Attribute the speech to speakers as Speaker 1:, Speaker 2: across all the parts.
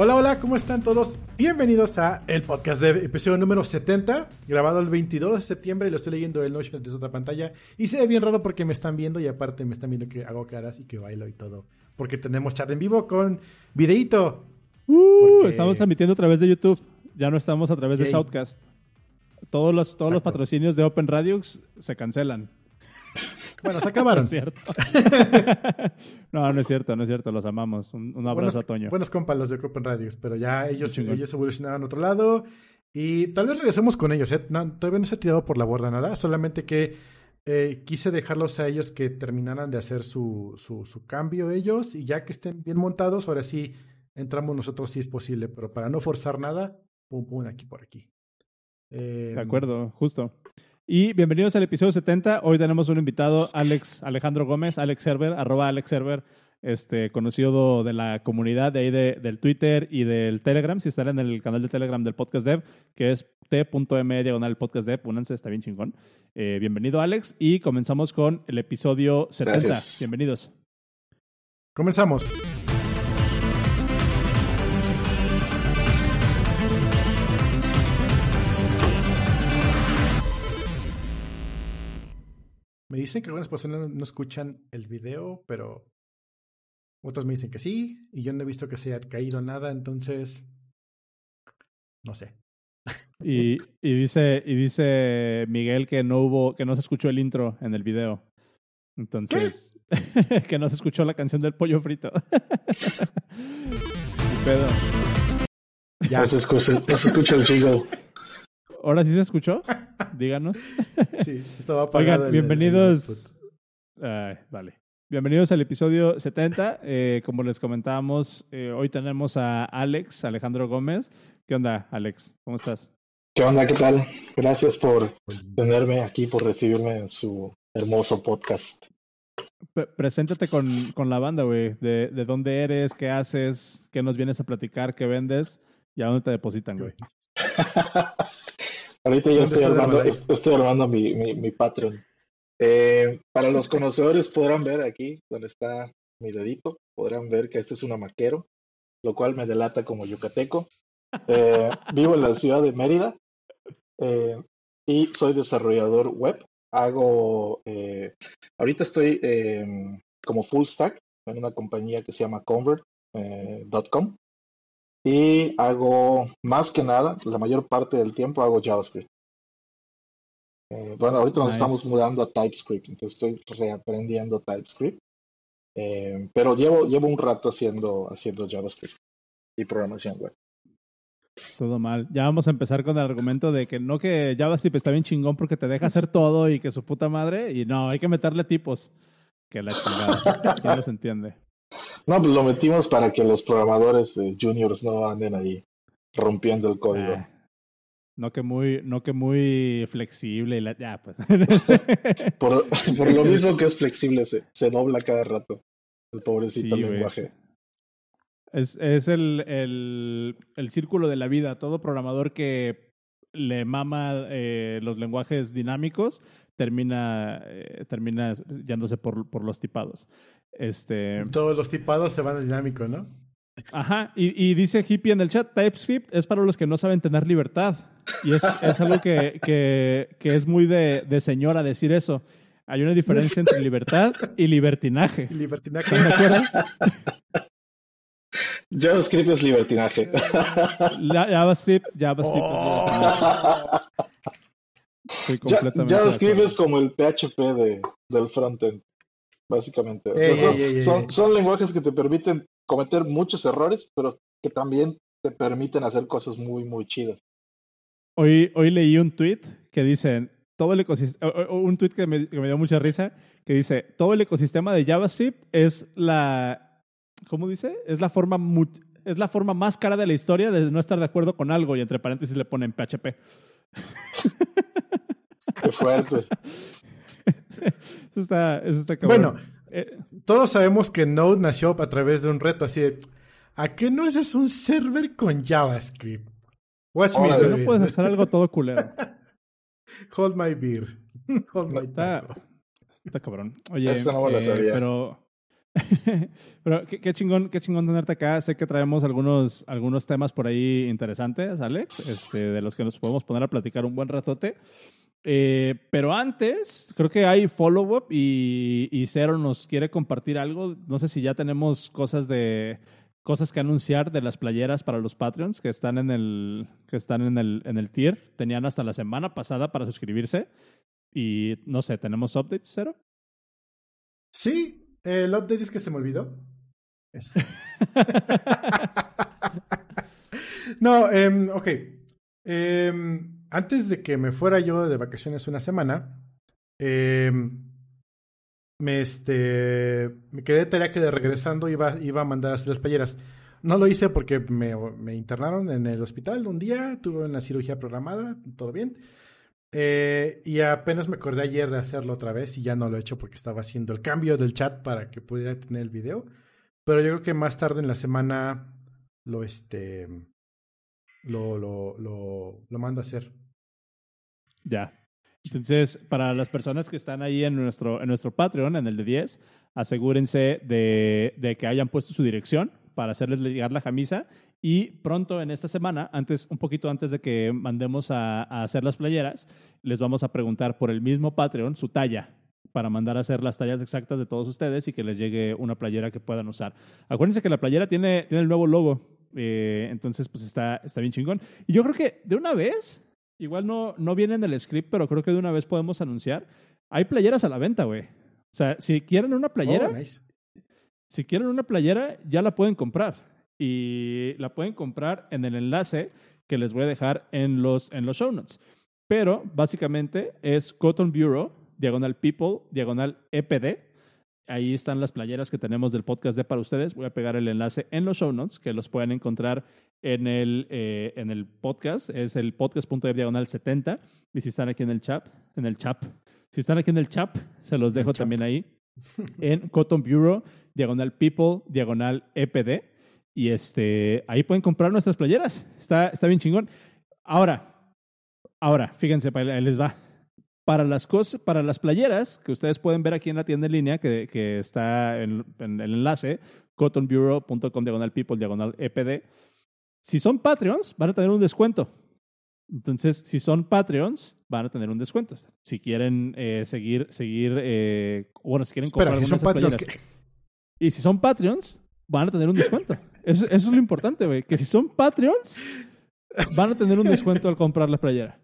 Speaker 1: Hola, hola, ¿cómo están todos? Bienvenidos a el podcast de episodio número 70, grabado el 22 de septiembre y lo estoy leyendo el Notion desde otra pantalla. Y se ve bien raro porque me están viendo y aparte me están viendo que hago caras y que bailo y todo. Porque tenemos chat en vivo con videíto.
Speaker 2: Uh, Estamos transmitiendo a través de YouTube, ya no estamos a través de Shoutcast. Todos los, todos los patrocinios de Open Radio se cancelan.
Speaker 1: Bueno, se acabaron.
Speaker 2: es cierto. no, no es cierto, no es cierto. Los amamos. Un, abrazo
Speaker 1: a
Speaker 2: Toño.
Speaker 1: Buenos compas los de Open Radios, pero ya ellos, ellos evolucionaron a otro lado. Y tal vez regresemos con ellos. ¿eh? todavía no se ha tirado por la borda nada. Solamente que eh, quise dejarlos a ellos que terminaran de hacer su, su, su, cambio ellos. Y ya que estén bien montados, ahora sí entramos nosotros si es posible. Pero para no forzar nada, pum, pum, aquí por aquí.
Speaker 2: de em, acuerdo, justo. Y bienvenidos al episodio 70. Hoy tenemos un invitado, Alex Alejandro Gómez, Alex Server, arroba Alex Server, este, conocido de la comunidad de ahí de, del Twitter y del Telegram. Si están en el canal de Telegram del Podcast Dev, que es t.m diagonal podcast dev, únanse, está bien chingón. Eh, bienvenido, Alex, y comenzamos con el episodio 70. Bienvenidos.
Speaker 1: Comenzamos. Me dicen que algunas personas no escuchan el video, pero otros me dicen que sí, y yo no he visto que se haya caído nada, entonces no sé.
Speaker 2: Y, y, dice, y dice Miguel que no hubo, que no se escuchó el intro en el video. Entonces, que no se escuchó la canción del pollo frito.
Speaker 3: pedo. Ya. No se escucha, no se escucha el jingle.
Speaker 2: ¿Ahora sí se escuchó? Díganos.
Speaker 1: Sí, estaba apagado.
Speaker 2: Oigan, bienvenidos. vale. Bienvenidos al episodio 70. Eh, como les comentábamos, eh, hoy tenemos a Alex, Alejandro Gómez. ¿Qué onda, Alex? ¿Cómo estás?
Speaker 3: ¿Qué onda? ¿Qué tal? Gracias por tenerme aquí, por recibirme en su hermoso podcast.
Speaker 2: preséntate con, con, la banda, güey. De, de, dónde eres? ¿Qué haces? ¿Qué nos vienes a platicar? ¿Qué vendes? ¿Y a dónde te depositan, güey?
Speaker 3: Ahorita ya estoy armando, estoy armando mi, mi, mi Patreon. Eh, para los conocedores podrán ver aquí donde está mi dedito, podrán ver que este es un amaquero, lo cual me delata como yucateco. Eh, vivo en la ciudad de Mérida eh, y soy desarrollador web. Hago, ahorita estoy como full stack en una compañía que se llama convert.com y hago más que nada, la mayor parte del tiempo hago JavaScript. Eh, bueno, ahorita nos estamos mudando a TypeScript, entonces estoy reaprendiendo TypeScript. Eh, pero llevo, llevo un rato haciendo, haciendo JavaScript y programación web.
Speaker 2: Todo mal. Ya vamos a empezar con el argumento de que no que JavaScript está bien chingón porque te deja hacer todo y que su puta madre, y no, hay que meterle tipos. Que la chingada. no se entiende.
Speaker 3: No, pues lo metimos para que los programadores eh, juniors no anden ahí rompiendo el código. Ah,
Speaker 2: no que muy, no que muy flexible. La, ya, pues.
Speaker 3: por, por, lo mismo que es flexible, se, se dobla cada rato. El pobrecito lenguaje.
Speaker 2: Es, es el, el, el, círculo de la vida. Todo programador que le mama eh, los lenguajes dinámicos termina, eh, termina yéndose por, por los tipados. Este...
Speaker 1: Todos los tipados se van al dinámico, ¿no?
Speaker 2: Ajá, y, dice Hippie en el chat, TypeScript es para los que no saben tener libertad. Y es, es algo que, que, que, es muy de, de señora decir eso. Hay una diferencia entre libertad y libertinaje.
Speaker 1: Libertinaje.
Speaker 3: JavaScript es libertinaje.
Speaker 2: JavaScript, JavaScript oh.
Speaker 3: JavaScript es como el PHP de, del frontend básicamente. son, lenguajes que te permiten cometer muchos errores, pero que también te permiten hacer cosas muy, muy chidas.
Speaker 2: Hoy, hoy leí un tweet que dice, todo el ecosistema, un tweet que me, dio mucha risa, que dice, todo el ecosistema de JavaScript es la, ¿cómo dice? Es la forma, es la forma más cara de la historia de no estar de acuerdo con algo y entre paréntesis le ponen PHP.
Speaker 3: Qué fuerte.
Speaker 2: eso está, eso está
Speaker 1: Bueno, eh, todos sabemos que Node nació a través de un reto así de, ¿a qué no es un server con JavaScript?
Speaker 2: What's oh, no puedes hacer algo todo culero.
Speaker 1: Hold my beer. Hold my
Speaker 2: está, está cabrón. Oye, eh, pero Pero qué, chingón, qué chingón tenerte acá. Sé que traemos algunos, algunos temas por ahí interesantes, Alex, este, de los que nos podemos poner a platicar un buen ratote. Eh, pero antes, creo que hay follow-up y, y Cero nos quiere compartir algo. No sé si ya tenemos cosas de cosas que anunciar de las playeras para los Patreons que están en el que están en el en el tier. Tenían hasta la semana pasada para suscribirse y no sé, ¿tenemos updates, Cero?
Speaker 1: Sí, el update es que se me olvidó. no, eh, ok. Eh, antes de que me fuera yo de vacaciones una semana, eh, me, este, me quedé de tarea que de regresando iba, iba a mandar a hacer las playeras. No lo hice porque me, me, internaron en el hospital un día, tuve una cirugía programada, todo bien. Eh, y apenas me acordé ayer de hacerlo otra vez y ya no lo he hecho porque estaba haciendo el cambio del chat para que pudiera tener el video. Pero yo creo que más tarde en la semana lo, este, lo, lo, lo, lo mando a hacer.
Speaker 2: Ya. Entonces, para las personas que están ahí en nuestro, en nuestro Patreon, en el de 10, asegúrense de, de que hayan puesto su dirección para hacerles llegar la camisa. Y pronto en esta semana, antes, un poquito antes de que mandemos a, a, hacer las playeras, les vamos a preguntar por el mismo Patreon su talla para mandar a hacer las tallas exactas de todos ustedes y que les llegue una playera que puedan usar. Acuérdense que la playera tiene, tiene el nuevo logo eh, entonces, pues está, está bien chingón. Y yo creo que de una vez, igual no, no viene en el script, pero creo que de una vez podemos anunciar. Hay playeras a la venta, güey. O sea, si quieren una playera, oh, si quieren una playera, ya la pueden comprar. Y la pueden comprar en el enlace que les voy a dejar en los, en los show notes. Pero básicamente es Cotton Bureau, diagonal People, diagonal EPD Ahí están las playeras que tenemos del podcast de para ustedes. Voy a pegar el enlace en los show notes, que los pueden encontrar en el, eh, en el podcast. Es el podcast.de diagonal 70. Y si están aquí en el chat, en el chat, si están aquí en el chat, se los dejo también ahí. En Cotton Bureau, diagonal People, diagonal EPD. Y este, ahí pueden comprar nuestras playeras. Está, está bien chingón. Ahora, ahora, fíjense, ahí les va para las cosas, para las playeras que ustedes pueden ver aquí en la tienda en línea, que, que está en, el enlace, cottonbureau.com diagonal people diagonal EPD. Si son Patreons, van a tener un descuento. Entonces, si son Patreons, van a tener un descuento. Si quieren eh, seguir, seguir, eh, bueno, si quieren
Speaker 1: comprar si son Patreons,
Speaker 2: Y si son Patreons, van a tener un descuento. Eso, eso es lo importante, güey. Que si son Patreons, van a tener un descuento al comprar la playera.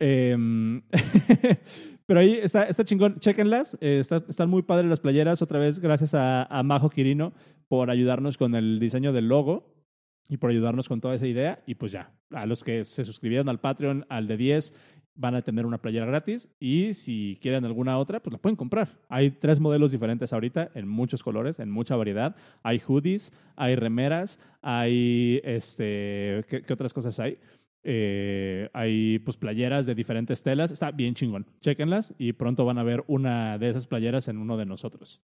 Speaker 2: Em, pero ahí está, está chingón, chéquenlas. Eh, están muy padres las playeras. Otra vez, gracias a, a, Majo Quirino por ayudarnos con el diseño del logo y por ayudarnos con toda esa idea. Y pues ya, a los que se suscribieron al Patreon, al de 10, van a tener una playera gratis. Y si quieren alguna otra, pues la pueden comprar. Hay tres modelos diferentes ahorita, en muchos colores, en mucha variedad. Hay hoodies, hay remeras, hay este, ¿qué, qué otras cosas hay? Eh, hay pues playeras de diferentes telas. Está bien chingón. Chequenlas y pronto van a ver una de esas playeras en uno de nosotros.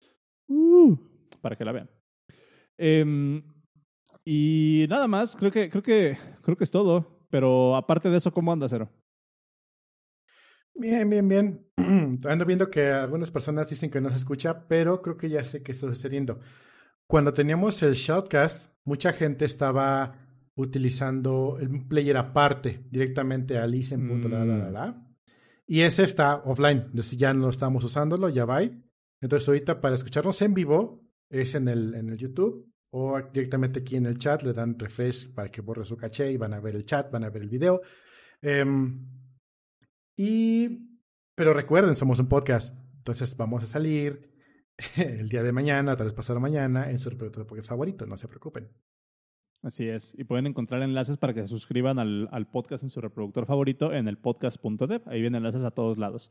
Speaker 2: Uh, para que la vean. Em, y nada más, creo que, creo que, creo que es todo. Pero aparte de eso, ¿cómo anda, Cero?
Speaker 1: Bien, bien, bien. Ando viendo que algunas personas dicen que no se escucha, pero creo que ya sé qué está sucediendo. Cuando teníamos el Shoutcast, mucha gente estaba utilizando el player aparte, directamente a listen. Mm. Y ese está offline, entonces ya no estamos usándolo, ya va. Entonces ahorita para escucharnos en vivo es en el, en el YouTube o directamente aquí en el chat le dan refresh para que borre su caché y van a ver el chat, van a ver el video. Em, y, pero recuerden, somos un podcast, entonces vamos a salir el día de mañana, tal vez pasado mañana en su podcast favorito, no se preocupen.
Speaker 2: Así es. Y pueden encontrar enlaces para que se suscriban al, al podcast en su reproductor favorito en el podcast.dev. Ahí vienen enlaces a todos lados.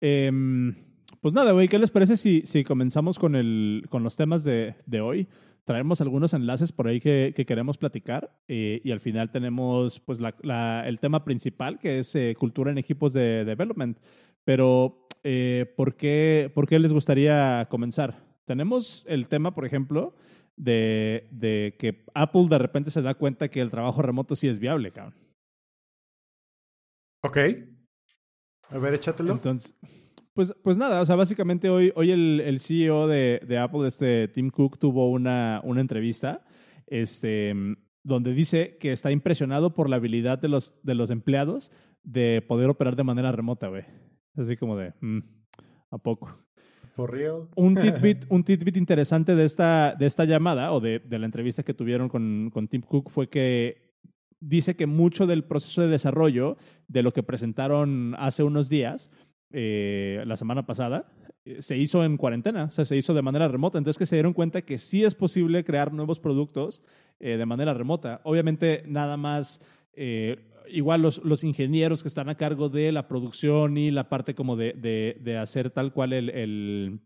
Speaker 2: Em, pues nada, güey, ¿qué les parece si, si comenzamos con, el, con los temas de, de hoy? Traemos algunos enlaces por ahí que, que queremos platicar eh, y al final tenemos pues la, la, el tema principal que es eh, cultura en equipos de development. Pero, eh, ¿por, qué, ¿por qué les gustaría comenzar? Tenemos el tema, por ejemplo, de, de que Apple de repente se da cuenta que el trabajo remoto sí es viable, cabrón.
Speaker 1: Ok. A ver, échatelo.
Speaker 2: Entonces, Pues, pues nada, o sea, básicamente hoy, hoy el, el CEO de, de, Apple, este Tim Cook, tuvo una, una entrevista este, donde dice que está impresionado por la habilidad de los, de los empleados de poder operar de manera remota, güey. Así como de, mm, ¿a poco?
Speaker 1: For real.
Speaker 2: Un tidbit, un tidbit interesante de esta, de esta llamada o de, de la entrevista que tuvieron con, con Tim Cook fue que dice que mucho del proceso de desarrollo de lo que presentaron hace unos días, eh, la semana pasada, eh, se hizo en cuarentena, o sea, se hizo de manera remota. Entonces que se dieron cuenta que sí es posible crear nuevos productos eh, de manera remota. Obviamente nada más, igual los, los, ingenieros que están a cargo de la producción y la parte como de, de, de hacer tal cual el, el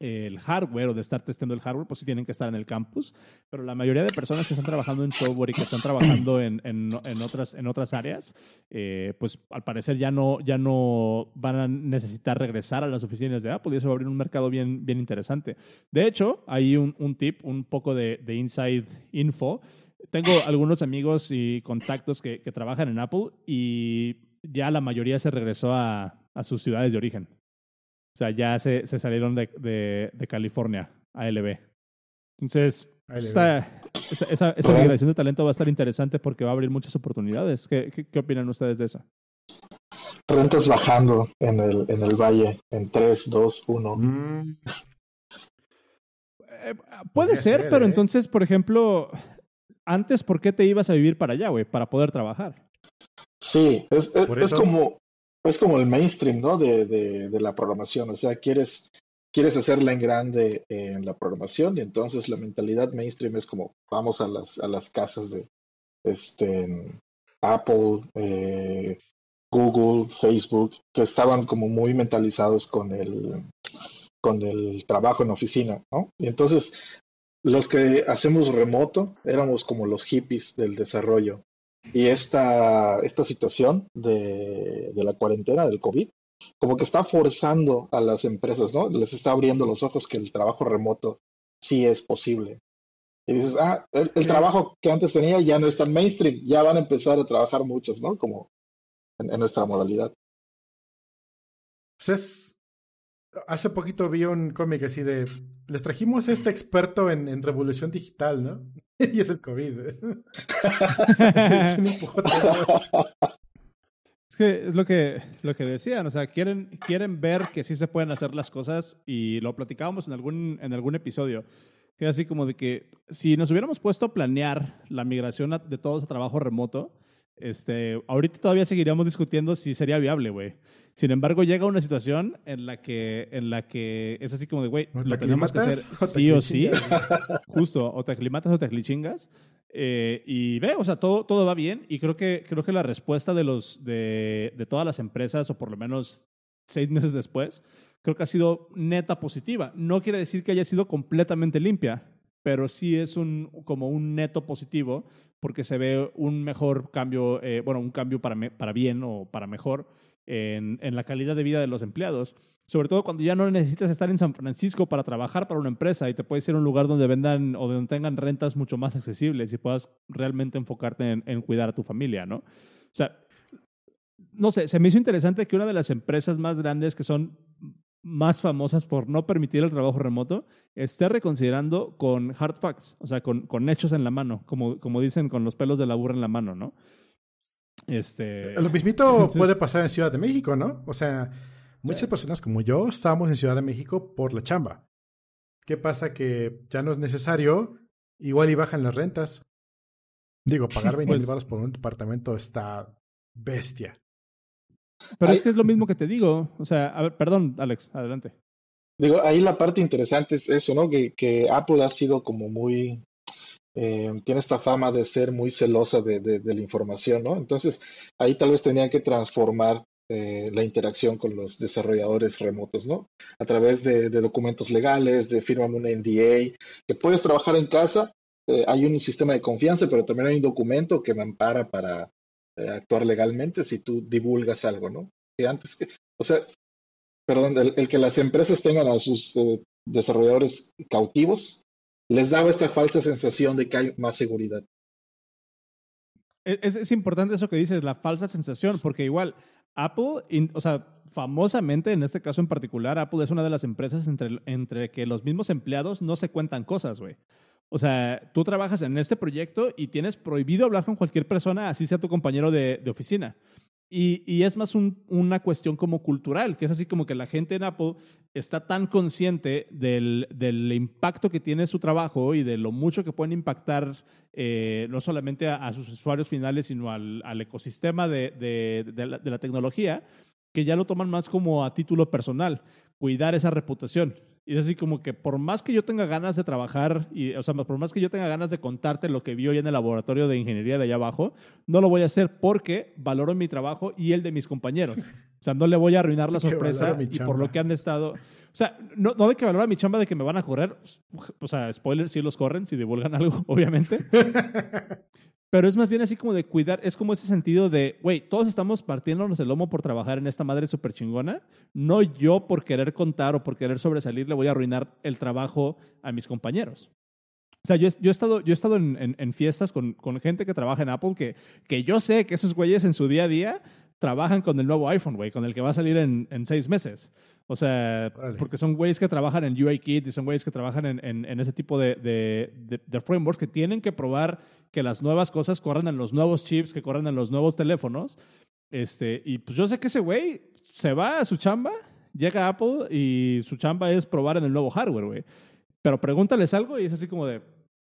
Speaker 2: el hardware o de estar testando el hardware, pues sí tienen que estar en el campus, pero la mayoría de personas que están trabajando en software y que están trabajando en, en, en otras, en otras áreas, eh, pues al parecer ya no, ya no van a necesitar regresar a las oficinas de Apple y eso va a abrir un mercado bien, bien interesante. De hecho, hay un, un tip, un poco de, de inside info. Tengo algunos amigos y contactos que, que trabajan en Apple y ya la mayoría se regresó a, a sus ciudades de origen. O sea, ya se, se salieron de, de, de, California, ALB. Entonces, esa, esa, esa, migración de talento va a estar interesante porque va a abrir muchas oportunidades. ¿Qué, qué, qué opinan ustedes de eso?
Speaker 3: Rentas bajando en el, en el valle en 3, 2, 1.
Speaker 2: puede ser, ser, pero ¿eh? entonces, por ejemplo, antes, ¿por qué te ibas a vivir para allá, güey? Para poder trabajar.
Speaker 3: Sí, es, es, es como es como el mainstream, ¿no? De, de, de, la programación. O sea, quieres, quieres hacerla en grande en la programación y entonces la mentalidad mainstream es como vamos a las, a las casas de este, Apple, eh, Google, Facebook, que estaban como muy mentalizados con el, con el trabajo en oficina, ¿no? Y entonces los que hacemos remoto éramos como los hippies del desarrollo. Y esta, esta situación de, de la cuarentena, del COVID, como que está forzando a las empresas, ¿no? Les está abriendo los ojos que el trabajo remoto sí es posible. Y dices, ah, el, el, trabajo que antes tenía ya no es tan mainstream, ya van a empezar a trabajar muchos, ¿no? Como en, en nuestra modalidad.
Speaker 1: Pues es, hace poquito vi un cómic así de, les trajimos este experto en, en revolución digital, ¿no? y es el COVID.
Speaker 2: es que es lo que, lo que decían, o sea, quieren, quieren ver que sí se pueden hacer las cosas y lo platicábamos en algún, en algún episodio. Que así como de que si nos hubiéramos puesto a planear la migración de todos a trabajo remoto, este, ahorita todavía seguiríamos discutiendo si sería viable, güey. Sin embargo, llega una situación en la que, en la que es así como de, güey, lo tenemos que hacer sí o sí. Justo, o te aclimatas o te aclichingas. Eh, y ve, o sea, todo, todo va bien. Y creo que, creo que la respuesta de, los, de, de todas las empresas, o por lo menos seis meses después, creo que ha sido neta positiva. No quiere decir que haya sido completamente limpia, pero sí es un, como un neto positivo porque se ve un mejor cambio, eh, bueno, un cambio para, para bien o para mejor en, en, la calidad de vida de los empleados. Sobre todo cuando ya no necesitas estar en San Francisco para trabajar para una empresa y te puedes ir a un lugar donde vendan o donde tengan rentas mucho más accesibles y puedas realmente enfocarte en, en cuidar a tu familia, ¿no? O sea, no sé, se me hizo interesante que una de las empresas más grandes que son más famosas por no permitir el trabajo remoto, esté reconsiderando con hard facts, o sea, con, con hechos en la mano, como, como dicen, con los pelos de la burra en la mano, ¿no? Este...
Speaker 1: Lo mismito Entonces... puede pasar en Ciudad de México, ¿no? O sea, muchas sí. personas como yo estábamos en Ciudad de México por la chamba. ¿Qué pasa? Que ya no es necesario, igual y bajan las rentas. Digo, pagar 20 mil pues... por un departamento está bestia.
Speaker 2: Pero ahí, es que es lo mismo que te digo. O sea, a ver, perdón, Alex, adelante.
Speaker 3: Digo, ahí la parte interesante es eso, ¿no? Que, que Apple ha sido como muy. Eh, tiene esta fama de ser muy celosa de, de, de, la información, ¿no? Entonces, ahí tal vez tenían que transformar eh, la interacción con los desarrolladores remotos, ¿no? A través de, de documentos legales, de firma una NDA, que puedes trabajar en casa, eh, hay un sistema de confianza, pero también hay un documento que me ampara para eh, actuar legalmente si tú divulgas algo, ¿no? Que antes que, o sea, perdón, el, que las empresas tengan a sus eh, desarrolladores cautivos les daba esta falsa sensación de que hay más seguridad.
Speaker 2: Es, es, importante eso que dices, la falsa sensación, porque igual Apple, o sea, famosamente, en este caso en particular, Apple es una de las empresas entre, entre que los mismos empleados no se cuentan cosas, güey. O sea, tú trabajas en este proyecto y tienes prohibido hablar con cualquier persona, así sea tu compañero de, oficina. Y, y, es más un, una cuestión como cultural, que es así como que la gente en Apple está tan consciente del, del impacto que tiene su trabajo y de lo mucho que pueden impactar eh, no solamente a, sus usuarios finales, sino al, al ecosistema de, de la tecnología, que ya lo toman más como a título personal, cuidar esa reputación. Y es así como que por más que yo tenga ganas de trabajar, y, o sea, por más que yo tenga ganas de contarte lo que vi hoy en el laboratorio de ingeniería de allá abajo, no lo voy a hacer porque valoro mi trabajo y el de mis compañeros. O sea, no le voy a arruinar la sorpresa y por lo que han estado... O sea, no, no de que valora mi chamba de que me van a correr. O sea, spoiler, sí los corren, si divulgan algo, obviamente. Pero es más bien así como de cuidar, es como ese sentido de, güey, todos estamos partiéndonos el lomo por trabajar en esta madre súper chingona. No yo por querer contar o por querer sobresalir le voy a arruinar el trabajo a mis compañeros. O sea, yo, he estado, yo he estado en, fiestas con, gente que trabaja en Apple que, que yo sé que esos güeyes en su día a día trabajan con el nuevo iPhone, güey, con el que va a salir en seis meses. O sea, vale. porque son güeyes que trabajan en UIKit y son güeyes que trabajan en, en, en ese tipo de, de, de, de, frameworks que tienen que probar que las nuevas cosas corran en los nuevos chips, que corran en los nuevos teléfonos. Este, y pues yo sé que ese güey se va a su chamba, llega a Apple y su chamba es probar en el nuevo hardware, güey. Pero pregúntales algo y es así como de,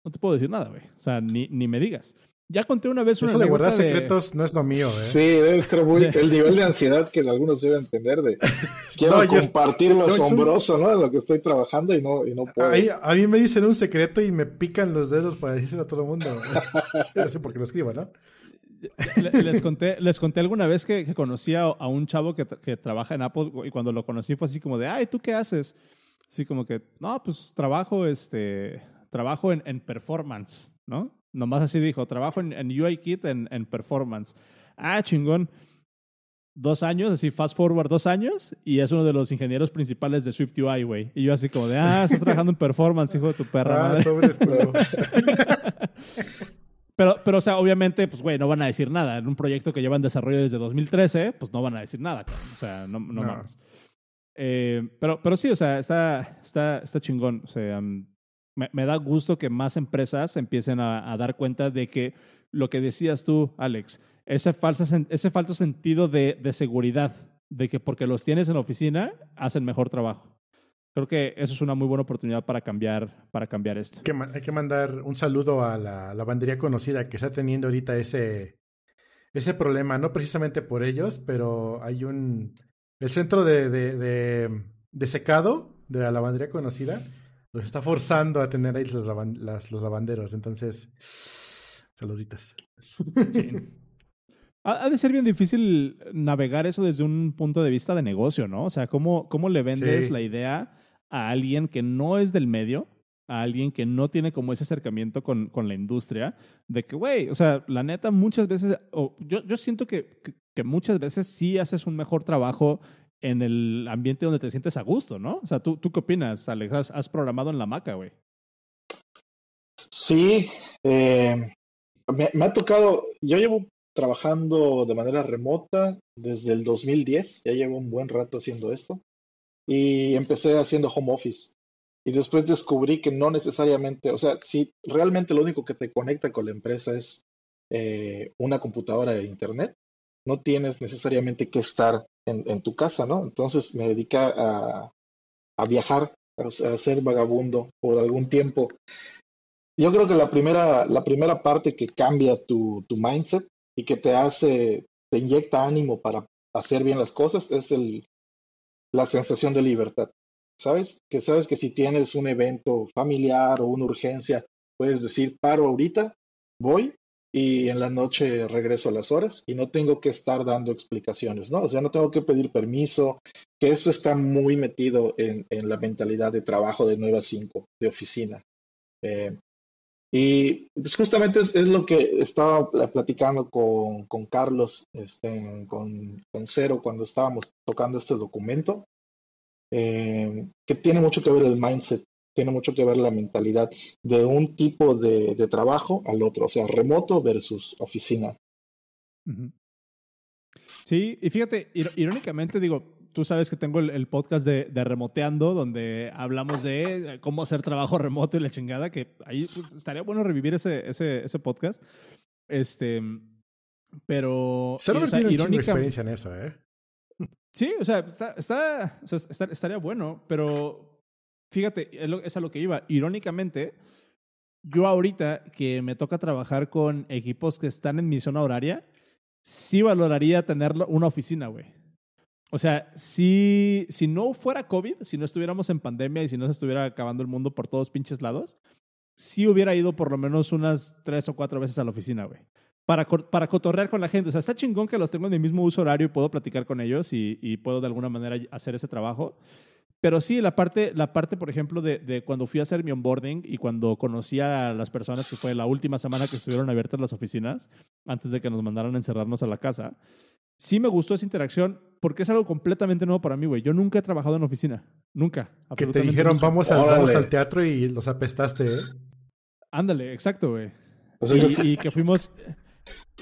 Speaker 2: no te puedo decir nada, güey. O sea, ni, ni me digas. Ya conté una vez una
Speaker 1: Eso de guardar de... secretos no es lo mío, ¿eh?
Speaker 3: Sí, debe estar muy... el nivel de ansiedad que algunos deben tener de... Quiero no, compartir yo, lo asombroso, ¿no? De lo que estoy trabajando y no, y no puedo.
Speaker 1: Ahí, a mí me dicen un secreto y me pican los dedos para decírselo a todo el mundo. no sé por qué lo escribo, ¿no?
Speaker 2: Les conté, les conté alguna vez que, que conocí a, a, un chavo que, que trabaja en Apple y cuando lo conocí fue así como de, ay, ¿tú qué haces? Así como que, no, pues trabajo, este, trabajo en, en performance, ¿no? Nomás así dijo, trabajo en, en UIKit en, en performance. Ah, chingón. Dos años, así fast forward dos años, y es uno de los ingenieros principales de Swift UI, güey. Y yo así como de, ah, estás trabajando en performance, hijo de tu perra.
Speaker 1: Ah, sobre
Speaker 2: Pero, pero, o sea, obviamente, pues, güey, no van a decir nada. En un proyecto que lleva en desarrollo desde 2013, pues no van a decir nada. O sea, no, no, no. mames. Eh, pero, pero sí, o sea, está, está, está chingón. O sea, um, me, da gusto que más empresas empiecen a, dar cuenta de que lo que decías tú, Alex, ese, falsa, ese falso sentido de, seguridad, de que porque los tienes en la oficina, hacen mejor trabajo. Creo que eso es una muy buena oportunidad para cambiar, para cambiar esto.
Speaker 1: Hay que, mandar un saludo a la lavandería conocida que está teniendo ahorita ese, ese problema, no precisamente por ellos, pero hay un... El centro de, de secado de la lavandería conocida los está forzando a tener ahí los, las, los lavanderos. Entonces, saluditas.
Speaker 2: Sí. Ha de ser bien difícil navegar eso desde un punto de vista de negocio, ¿no? O sea, ¿cómo, cómo le vendes sí. la idea a alguien que no es del medio, a alguien que no tiene como ese acercamiento con, con la industria, de que, güey, o sea, la neta, muchas veces, yo, yo siento que, que, que muchas veces sí haces un mejor trabajo en el ambiente donde te sientes a gusto, ¿no? O sea, ¿tú, tú qué opinas, Alex? ¿Has, has programado en la maca, güey?
Speaker 3: Sí, eh, me, me, ha tocado, yo llevo trabajando de manera remota desde el 2010, ya llevo un buen rato haciendo esto, y empecé haciendo home office. Y después descubrí que no necesariamente, o sea, si realmente lo único que te conecta con la empresa es eh, una computadora de internet, no tienes necesariamente que estar en, en tu casa, ¿no? Entonces me dediqué a, a viajar, a, a, ser vagabundo por algún tiempo. Yo creo que la primera, la primera parte que cambia tu, tu mindset y que te hace, te inyecta ánimo para hacer bien las cosas es el, la sensación de libertad. ¿Sabes? Que sabes que si tienes un evento familiar o una urgencia, puedes decir, paro ahorita, voy y en la noche regreso a las horas y no tengo que estar dando explicaciones, ¿no? O sea, no tengo que pedir permiso, que eso está muy metido en, en la mentalidad de trabajo de 9 a 5, de oficina. Eh, y pues justamente es, es, lo que estaba platicando con, con Carlos, este, con, con Cero, cuando estábamos tocando este documento, eh, que tiene mucho que ver el mindset, tiene mucho que ver la mentalidad de un tipo de, de trabajo al otro, o sea, remoto versus oficina.
Speaker 2: Sí, y fíjate, ir irónicamente digo, tú sabes que tengo el, podcast de, de, Remoteando, donde hablamos de cómo hacer trabajo remoto y la chingada, que ahí pues, estaría bueno revivir ese, ese, ese podcast. Este, pero...
Speaker 1: Server tiene irónica, experiencia en eso, ¿eh?
Speaker 2: Sí, o sea, está, está, estaría bueno, pero fíjate, es a lo que iba. Irónicamente, yo ahorita que me toca trabajar con equipos que están en mi zona horaria, sí valoraría tener una oficina, güey. O sea, si, si no fuera COVID, si no estuviéramos en pandemia y si no se estuviera acabando el mundo por todos pinches lados, sí hubiera ido por lo menos unas tres o cuatro veces a la oficina, güey. Para, para cotorrear con la gente. O sea, está chingón que los tengo en el mismo uso horario y puedo platicar con ellos y, y puedo de alguna manera hacer ese trabajo. Pero sí, la parte, la parte por ejemplo, de, de, cuando fui a hacer mi onboarding y cuando conocí a las personas, que fue la última semana que estuvieron abiertas las oficinas, antes de que nos mandaran a encerrarnos a la casa, sí me gustó esa interacción porque es algo completamente nuevo para mí, güey. Yo nunca he trabajado en oficina. Nunca.
Speaker 1: Que te dijeron, vamos al, vamos al teatro y los apestaste, ¿eh?
Speaker 2: Ándale, exacto, güey. y, que fuimos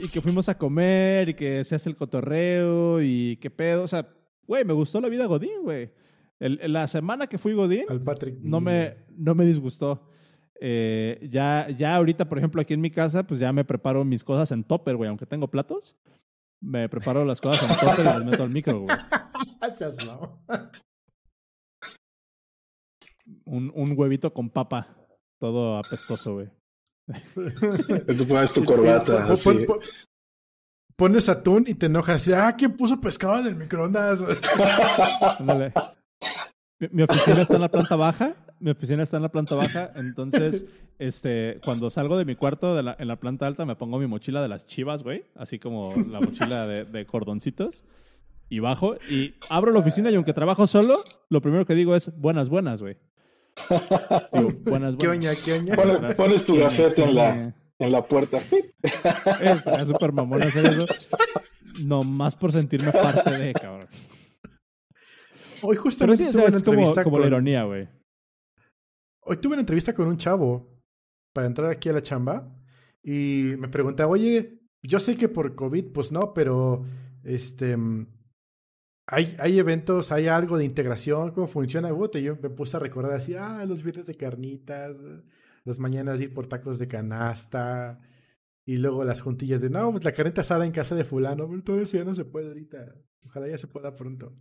Speaker 2: y que fuimos a comer y que se hace el cotorreo y qué pedo. O sea, güey, me gustó la vida Godín, güey. La semana que fui Godín,
Speaker 1: Al Patrick.
Speaker 2: no me, no me disgustó. Eh, ya, ya ahorita, por ejemplo, aquí en mi casa, pues ya me preparo mis cosas en topper, güey, aunque tengo platos. Me preparo las cosas en topper y las meto al micro, güey. un, un huevito con papa, todo apestoso, güey.
Speaker 3: Tú pones tu corbata. así.
Speaker 1: pones atún y te enojas. Ah, ¿quién puso pescado en el microondas?
Speaker 2: Mi, oficina está en la planta baja. Mi oficina está en la planta baja. Entonces, este, cuando salgo de mi cuarto de la, en la planta alta, me pongo mi mochila de las chivas, güey. Así como la mochila de, de cordoncitos. Y bajo. Y abro la oficina y aunque trabajo solo, lo primero que digo es buenas, buenas, güey
Speaker 1: buenas, ¿Qué oña, qué oña?
Speaker 3: Pones, tu gafete en la, en la puerta.
Speaker 2: Es súper mamón hacer eso. No más por sentirme parte de, cabrón.
Speaker 1: Hoy justamente tuve una entrevista
Speaker 2: como, la ironía, güey.
Speaker 1: Hoy tuve una entrevista con un chavo para entrar aquí a la chamba y me preguntaba, oye, yo sé que por COVID, pues no, pero este hay, hay eventos, hay algo de integración, cómo funciona. Bote, yo me puse a recordar así, ah, los viernes de carnitas, las mañanas ir por tacos de canasta, y luego las juntillas de, no, pues la carnita asada en casa de fulano, todo eso ya no se puede ahorita. Ojalá ya se pueda pronto.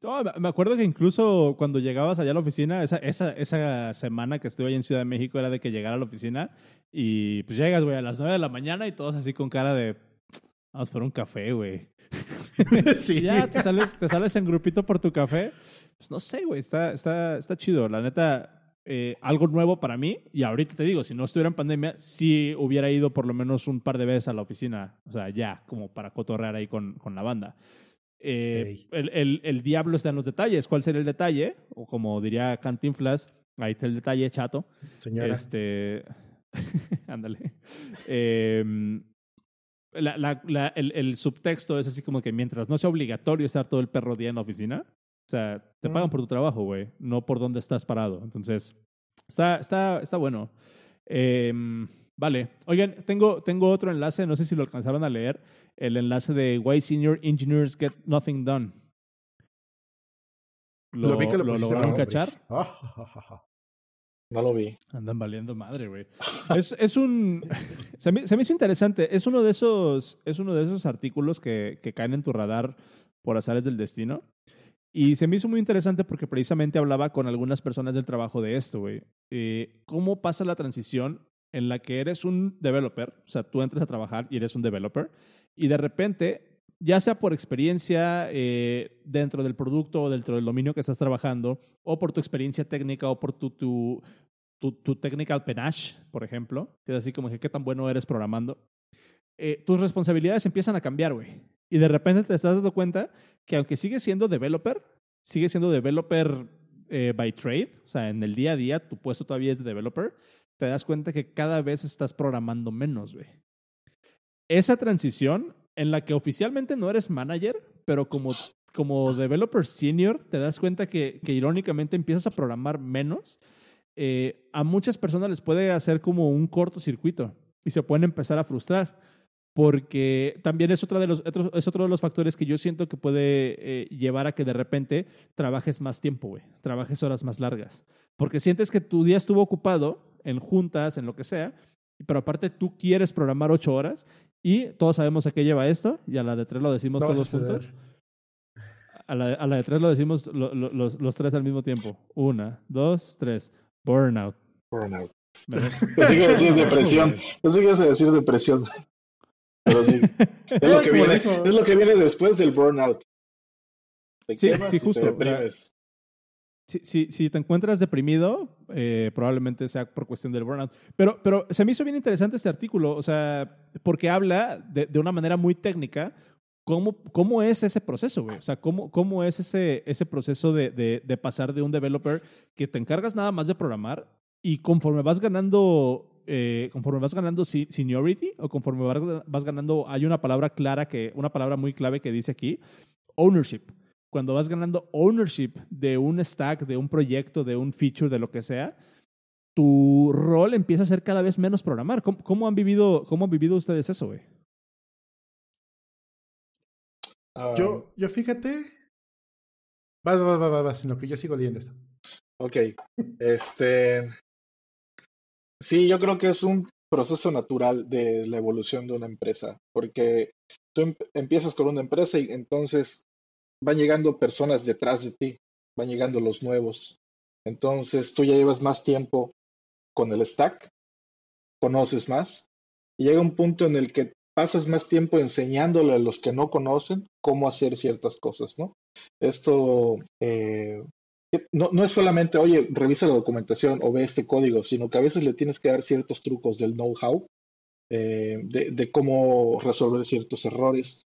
Speaker 2: No, me acuerdo que incluso cuando llegabas allá a la oficina, esa, esa, esa semana que estuve ahí en Ciudad de México era de que llegara a la oficina y pues llegas, güey, a las nueve de la mañana y todos así con cara de, vamos por un café, güey. sí. ya te sales, te sales en grupito por tu café. Pues no sé, güey, está, está, está chido. La neta, eh, algo nuevo para mí. Y ahorita te digo, si no estuviera en pandemia, sí hubiera ido por lo menos un par de veces a la oficina. O sea, ya, como para cotorrear ahí con, con la banda. Eh, el, el, el, diablo está en los detalles. ¿Cuál sería el detalle? O como diría Cantinflas, ahí está el detalle, chato.
Speaker 1: Señora.
Speaker 2: Este. Ándale. eh, la, la, el, el, subtexto es así como que mientras no sea obligatorio estar todo el perro día en la oficina, o sea, te pagan por tu trabajo, güey, no por dónde estás parado. Entonces, está, está, está bueno. Em, vale. Oigan, tengo, tengo otro enlace, no sé si lo alcanzaron a leer, el enlace de Why Senior Engineers Get Nothing Done.
Speaker 1: ¿Lo, vi que lo,
Speaker 2: lo lograron cachar?
Speaker 3: No lo vi.
Speaker 2: Andan valiendo madre, güey. Es, es un. Se me, se me, hizo interesante. Es uno de esos, es uno de esos artículos que, que caen en tu radar por azares del destino. Y se me hizo muy interesante porque precisamente hablaba con algunas personas del trabajo de esto, güey. Eh, ¿Cómo pasa la transición en la que eres un developer? O sea, tú entras a trabajar y eres un developer. Y de repente, ya sea por experiencia eh, dentro del producto o dentro del dominio que estás trabajando, o por tu experiencia técnica o por tu, tu, tu, tu technical panache, por ejemplo, que es así como que qué tan bueno eres programando, eh, tus responsabilidades empiezan a cambiar, güey. Y de repente te estás dando cuenta que aunque sigues siendo developer, sigues siendo developer eh, by trade, o sea, en el día a día tu puesto todavía es de developer, te das cuenta que cada vez estás programando menos, güey. Esa transición en la que oficialmente no eres manager, pero como, como developer senior te das cuenta que, irónicamente empiezas a programar menos eh, a muchas personas les puede hacer como un cortocircuito y se pueden empezar a frustrar. porque también es, de los, es otro de los factores que yo siento que puede eh, llevar a que de repente trabajes más tiempo, trabajes horas más largas, porque sientes que tu día estuvo ocupado en juntas, en lo que sea, pero aparte tú quieres programar ocho horas y todos sabemos a qué lleva esto, y a la de tres lo decimos todos juntos. A la, a la, de tres lo decimos los, los tres al mismo tiempo. Una, dos, tres. Burnout.
Speaker 3: Burnout. Pensé que decir depresión. Pensé que ibas a decir depresión. Pero sí. Es lo, que viene, es lo que viene después del burnout.
Speaker 2: sí, sí, justo. Si, si, si, te encuentras deprimido, eh, probablemente sea por cuestión del burnout. Pero, pero se me hizo bien interesante este artículo, o sea, porque habla de, de una manera muy técnica cómo, cómo es ese proceso, güey. O sea, cómo, cómo es ese, ese proceso de, de, de pasar de un developer que te encargas nada más de programar y conforme vas ganando eh, conforme vas ganando seniority o conforme vas ganando, hay una palabra clara que, una palabra muy clave que dice aquí, ownership. Cuando vas ganando ownership de un stack, de un proyecto, de un feature, de lo que sea, tu rol empieza a ser cada vez menos programar. ¿Cómo, han, vivido, cómo han vivido ustedes eso, güey?
Speaker 1: yo, yo fíjate. Vas, vas, vas, vas, sino que yo sigo leyendo esto.
Speaker 3: Ok. Este. Sí, yo creo que es un proceso natural de la evolución de una empresa, porque tú em, empiezas con una empresa y entonces van llegando personas detrás de ti, van llegando los nuevos. Entonces tú ya llevas más tiempo con el stack, conoces más, y llega un punto en el que pasas más tiempo enseñándole a los que no conocen cómo hacer ciertas cosas, ¿no? Esto eh, no, no, es solamente, oye, revisa la documentación o ve este código, sino que a veces le tienes que dar ciertos trucos del know-how, eh, de, cómo resolver ciertos errores.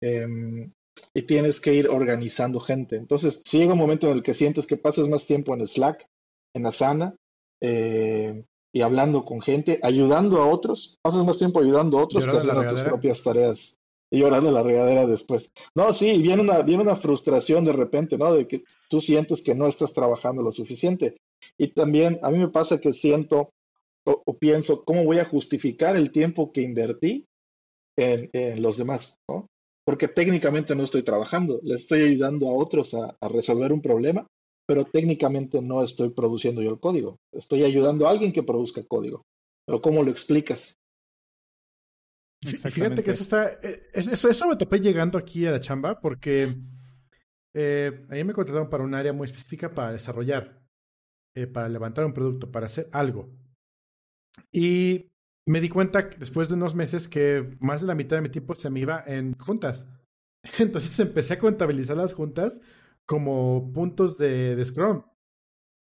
Speaker 3: Em, y tienes que ir organizando gente. Entonces, si llega un momento en el que sientes que pasas más tiempo en Slack, en Asana, eh, y hablando con gente, ayudando a otros, pasas más tiempo ayudando a otros que haciendo tus propias tareas y llorarle la regadera después. No, sí, viene una, viene una frustración de repente, ¿no? De que tú sientes que no estás trabajando lo suficiente. Y también a mí me pasa que siento o, pienso, ¿cómo voy a justificar el tiempo que invertí en, en, los demás, ¿no? Porque técnicamente no estoy trabajando, le estoy ayudando a otros a, a resolver un problema, pero técnicamente no estoy produciendo yo el código. Estoy ayudando a alguien que produzca código. Pero ¿cómo lo explicas?
Speaker 1: Fíjate que eso está. Eh, eso, eso me topé llegando aquí a la chamba porque eh, a mí me contrataron para un área muy específica para desarrollar, eh, para levantar un producto, para hacer algo. Y me di cuenta después de unos meses que más de la mitad de mi tiempo se me iba en juntas. Entonces empecé a contabilizar las juntas como puntos de, de Scrum.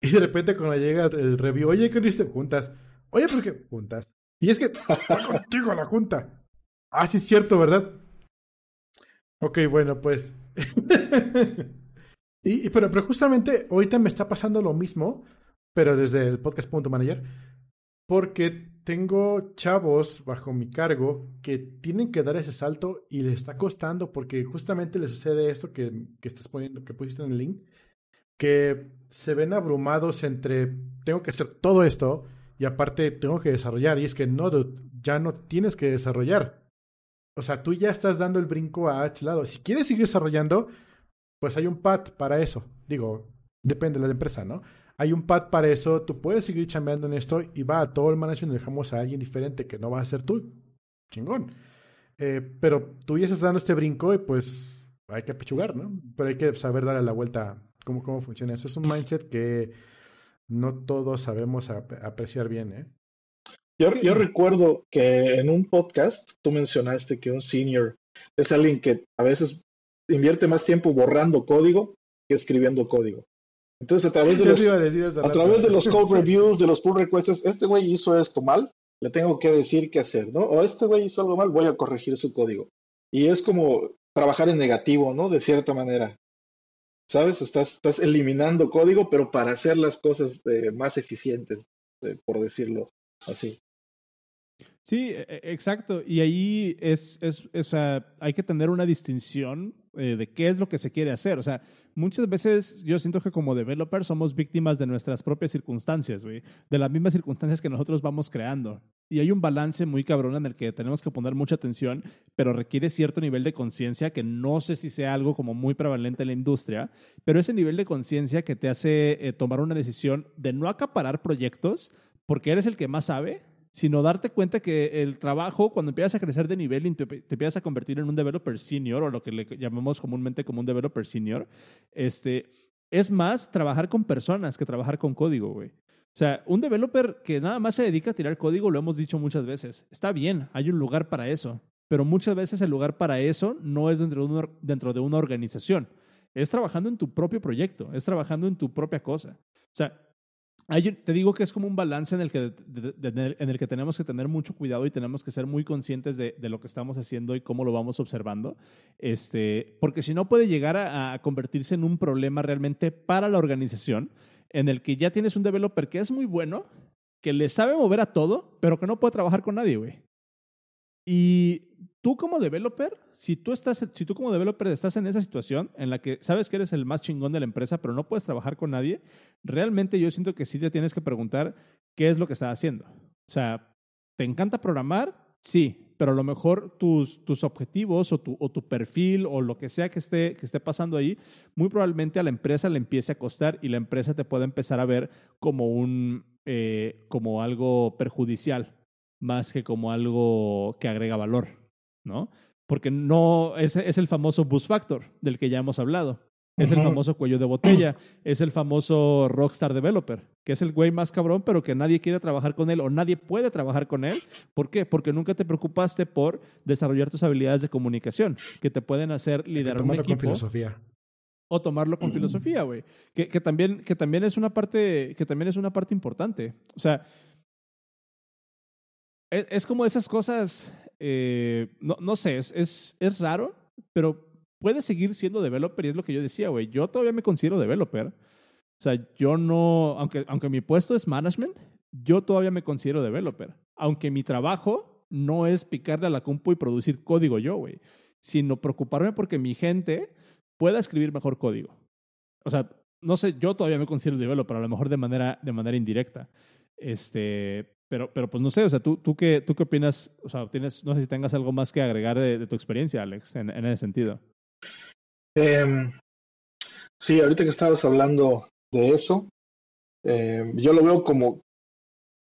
Speaker 1: Y de repente cuando llega el review, oye, ¿qué dice juntas? Oye, ¿por qué juntas? Y es que está contigo la junta. Ah, sí es cierto, ¿verdad? Ok, bueno, pues. y, pero, pero justamente ahorita me está pasando lo mismo, pero desde el podcast.manager, porque tengo chavos bajo mi cargo que tienen que dar ese salto y les está costando porque justamente les sucede esto que, que estás poniendo, que pusiste en el link, que se ven abrumados entre tengo que hacer todo esto y aparte tengo que desarrollar. Y es que no, ya no tienes que desarrollar. O sea, tú ya estás dando el brinco a H lado. Si quieres seguir desarrollando, pues hay un pad para eso. Digo, depende de la empresa, ¿no? Hay un pad para eso, tú puedes seguir chambeando en esto y va a todo el management y dejamos a alguien diferente que no va a ser tú. Chingón. Eh, pero tú ya estás dando este brinco y pues hay que apechugar, ¿no? Pero hay que saber darle la vuelta cómo, cómo funciona eso. Es un mindset que no todos sabemos apreciar bien, ¿eh?
Speaker 3: Yo, yo recuerdo que en un podcast tú mencionaste que un senior es alguien que a veces invierte más tiempo borrando código que escribiendo código. Entonces, a través de los, a, través de los code reviews, de los pull requests, este güey hizo esto mal, le tengo que decir qué hacer, ¿no? O este güey hizo algo mal, voy a corregir su código. Y es como trabajar en negativo, ¿no? De cierta manera. ¿sabes? Estás, estás eliminando código, pero para hacer las cosas eh, más eficientes, eh, por decirlo así.
Speaker 2: Sí, e, e, exacto. Y ahí es, es, o sea, hay que tener una distinción eh, de qué es lo que se quiere hacer. O sea, muchas veces yo siento que como developers somos víctimas de nuestras propias circunstancias, güey. De las mismas circunstancias que nosotros vamos creando. y hay un balance muy cabrón en el que tenemos que poner mucha atención, pero requiere cierto nivel de conciencia que no sé si sea algo como muy prevalente en la industria, pero ese nivel de conciencia que te hace eh, tomar una decisión de no acaparar proyectos porque eres el que más sabe, sino darte cuenta que el trabajo, cuando empiezas a crecer de nivel y te, empiezas a convertir en un developer senior, o lo que le llamamos comúnmente como un developer senior, este, es más trabajar con personas que trabajar con código, güey. O sea, un developer que nada más se dedica a tirar código, lo hemos dicho muchas veces, está bien, hay un lugar para eso, pero muchas veces el lugar para eso no es dentro de una, dentro de una organización, es trabajando en tu propio proyecto, es trabajando en tu propia cosa. O sea, te digo que es como un balance en el, que, en el que tenemos que tener mucho cuidado y tenemos que ser muy conscientes de, lo que estamos haciendo y cómo lo vamos observando, este, porque si no puede llegar a convertirse en un problema realmente para la organización en el que ya tienes un developer que es muy bueno, que le sabe mover a todo, pero que no puede trabajar con nadie, güey. Y tú como developer, si tú, estás, si tú como developer estás en esa situación en la que sabes que eres el más chingón de la empresa, pero no puedes trabajar con nadie, realmente yo siento que sí te tienes que preguntar qué es lo que estás haciendo. O sea, ¿te encanta programar? Sí, pero a lo mejor tus, tus objetivos o tu, o tu perfil o lo que sea que esté, que esté pasando ahí, muy probablemente a la empresa le empiece a costar y la empresa te puede empezar a ver como, un, eh, como algo perjudicial más que como algo que agrega valor, ¿no? Porque no es, es el famoso boost factor del que ya hemos hablado. Es el famoso cuello de botella, es el famoso rockstar developer, que es el güey más cabrón, pero que nadie quiere trabajar con él o nadie puede trabajar con él. ¿Por qué? Porque nunca te preocupaste por desarrollar tus habilidades de comunicación, que te pueden hacer liderar un equipo.
Speaker 1: con filosofía.
Speaker 2: O tomarlo con filosofía, güey. Que, que, también, que, también es una parte, que también es una parte importante. O sea, es, es como esas cosas, eh, no, no sé, es, es, es raro, pero puede seguir siendo developer y es lo que yo decía, güey. Yo todavía me considero developer. O sea, yo no, aunque, aunque mi puesto es management, yo todavía me considero developer. Aunque mi trabajo no es picarle a la compu y producir código yo, güey, sino preocuparme porque mi gente pueda escribir mejor código. O sea, no sé, yo todavía me considero developer, a lo mejor de manera, de manera indirecta. Este, pero, pero pues no sé, o sea, ¿tú, tú, qué, tú qué opinas? O sea, tienes, no sé si tengas algo más que agregar de, tu experiencia, Alex, en, en ese sentido.
Speaker 3: Eh, sí, ahorita que estabas hablando de eso, eh, yo lo veo como,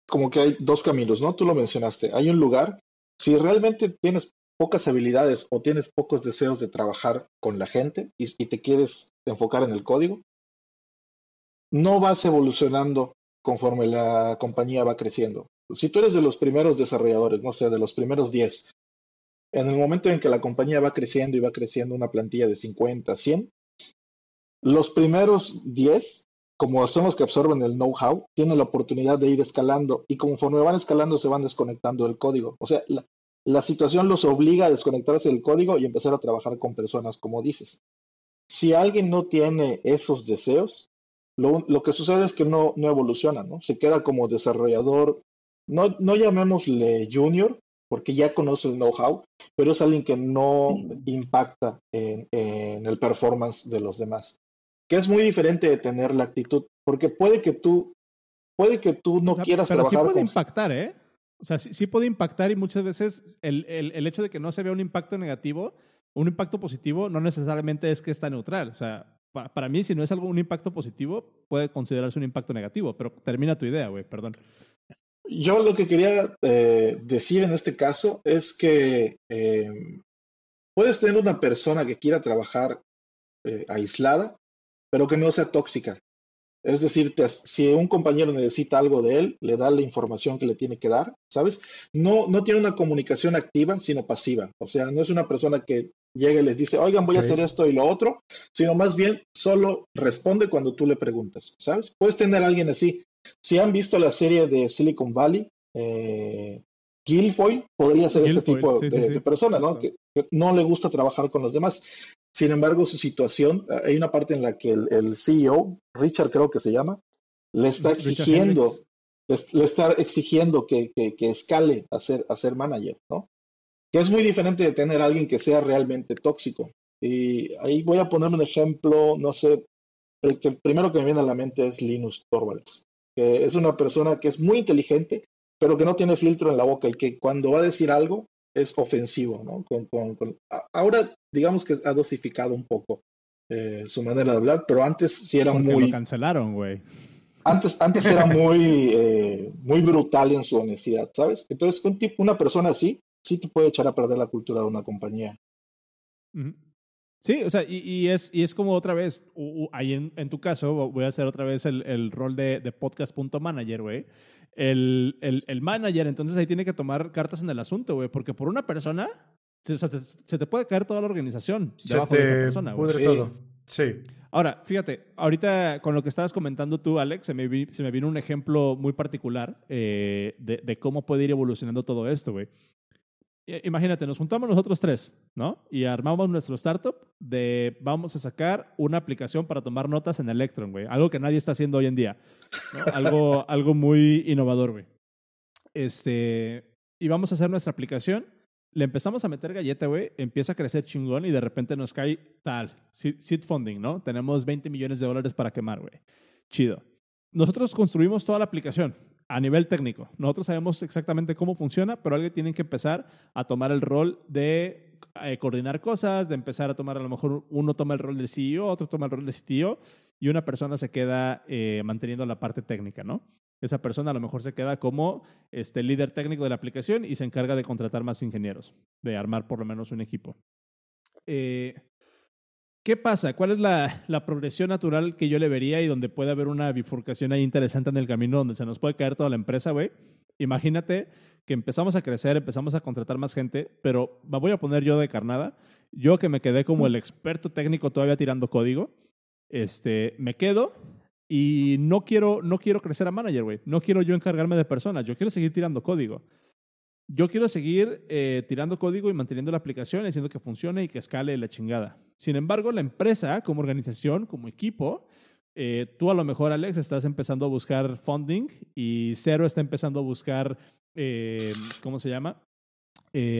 Speaker 3: como que hay dos caminos, ¿no? Tú lo mencionaste. Hay un lugar, si realmente tienes pocas habilidades o tienes pocos deseos de trabajar con la gente y, y te quieres enfocar en el código, no vas evolucionando conforme la compañía va creciendo. Si tú eres de los primeros desarrolladores, no sé, de los primeros 10, en el momento en que la compañía va creciendo y va creciendo una plantilla de 50, 100, los primeros 10, como son los que absorben el know-how, tienen la oportunidad de ir escalando y conforme van escalando se van desconectando del código. O sea, la, situación los obliga a desconectarse del código y empezar a trabajar con personas, como dices. Si alguien no tiene esos deseos, lo, que sucede es que no, no evoluciona, ¿no? Se queda como desarrollador, no, no llamémosle junior, porque ya conoce el know-how, pero es alguien que no impacta en, el performance de los demás. Que es muy diferente de tener la actitud, porque puede que tú, puede que tú no quieras
Speaker 2: pero
Speaker 3: trabajar.
Speaker 2: Pero sí puede impactar, ¿eh? O sea, sí, puede impactar y muchas veces el, el, el, hecho de que no se vea un impacto negativo, un impacto positivo, no necesariamente es que está neutral. O sea, para, mí, si no es algo un impacto positivo, puede considerarse un impacto negativo. Pero termina tu idea, güey, perdón.
Speaker 3: Yo lo que quería eh, decir en este caso es que eh, puedes tener una persona que quiera trabajar eh, aislada, pero que no sea tóxica. Es decir, si un compañero necesita algo de él, le da la información que le tiene que dar, ¿sabes? No, no tiene una comunicación activa, sino pasiva. O sea, no es una persona que llega y les dice, oigan, voy a hacer esto y lo otro, sino más bien solo responde cuando tú le preguntas, ¿sabes? Puedes tener a alguien así, si han visto la serie de Silicon Valley, eh, Guilfoyle podría ser ese tipo de, persona, ¿no? Que, no le gusta trabajar con los demás. Sin embargo, su situación, hay una parte en la que el, CEO, Richard creo que se llama, le está exigiendo, le, está exigiendo que, escale a ser, a ser manager, ¿no? Que es muy diferente de tener a alguien que sea realmente tóxico. Y ahí voy a poner un ejemplo, no sé, el que primero que me viene a la mente es Linus Torvalds que es una persona que es muy inteligente, pero que no tiene filtro en la boca y que cuando va a decir algo es ofensivo, ¿no? ahora, digamos que ha dosificado un poco eh, su manera de hablar, pero antes sí era muy...
Speaker 2: Lo cancelaron, güey.
Speaker 3: Antes, antes era muy, eh, muy brutal en su honestidad, ¿sabes? Entonces, un tipo, una persona así, sí te puede echar a perder la cultura de una compañía.
Speaker 2: Sí, o sea, y, es, y es como otra vez, ahí en, en, tu caso, voy a hacer otra vez el, el rol de, de podcast.manager, güey. El, el, el, manager, entonces ahí tiene que tomar cartas en el asunto, güey, porque por una persona, se, o sea, se te puede caer toda la organización
Speaker 1: se debajo de esa persona, güey. Sí. todo. Sí.
Speaker 2: Ahora, fíjate, ahorita con lo que estabas comentando tú, Alex, se me, se me vino un ejemplo muy particular eh, de, de, cómo puede ir evolucionando todo esto, güey. Imagínate, nos juntamos nosotros tres, ¿no? Y armamos nuestro startup de vamos a sacar una aplicación para tomar notas en Electron, güey. Algo que nadie está haciendo hoy en día. algo, algo muy innovador, güey. Este, y vamos a hacer nuestra aplicación. Le empezamos a meter galleta, güey. Empieza a crecer chingón y de repente nos cae tal, seed funding, ¿no? Tenemos 20 millones de dólares para quemar, güey. Chido. Nosotros construimos toda la aplicación a nivel técnico. Nosotros sabemos exactamente cómo funciona, pero alguien tiene que empezar a tomar el rol de eh, coordinar cosas, de empezar a tomar, a lo mejor uno toma el rol de CEO, otro toma el rol de CTO y una persona se queda eh, manteniendo la parte técnica, ¿no? Esa persona a lo mejor se queda como este, líder técnico de la aplicación y se encarga de contratar más ingenieros, de armar por lo menos un equipo. Eh, ¿Qué pasa? ¿Cuál es la, la, progresión natural que yo le vería y donde puede haber una bifurcación ahí interesante en el camino donde se nos puede caer toda la empresa, güey? Imagínate que empezamos a crecer, empezamos a contratar más gente, pero me voy a poner yo de carnada. Yo que me quedé como el experto técnico todavía tirando código, este, me quedo y no quiero, no quiero crecer a manager, güey. No quiero yo encargarme de personas, yo quiero seguir tirando código yo quiero seguir eh, tirando código y manteniendo la aplicación, haciendo que funcione y que escale la chingada. Sin embargo, la empresa, como organización, como equipo, eh, tú a lo mejor, Alex, estás empezando a buscar funding y Cero está empezando a buscar, eh, ¿cómo se llama?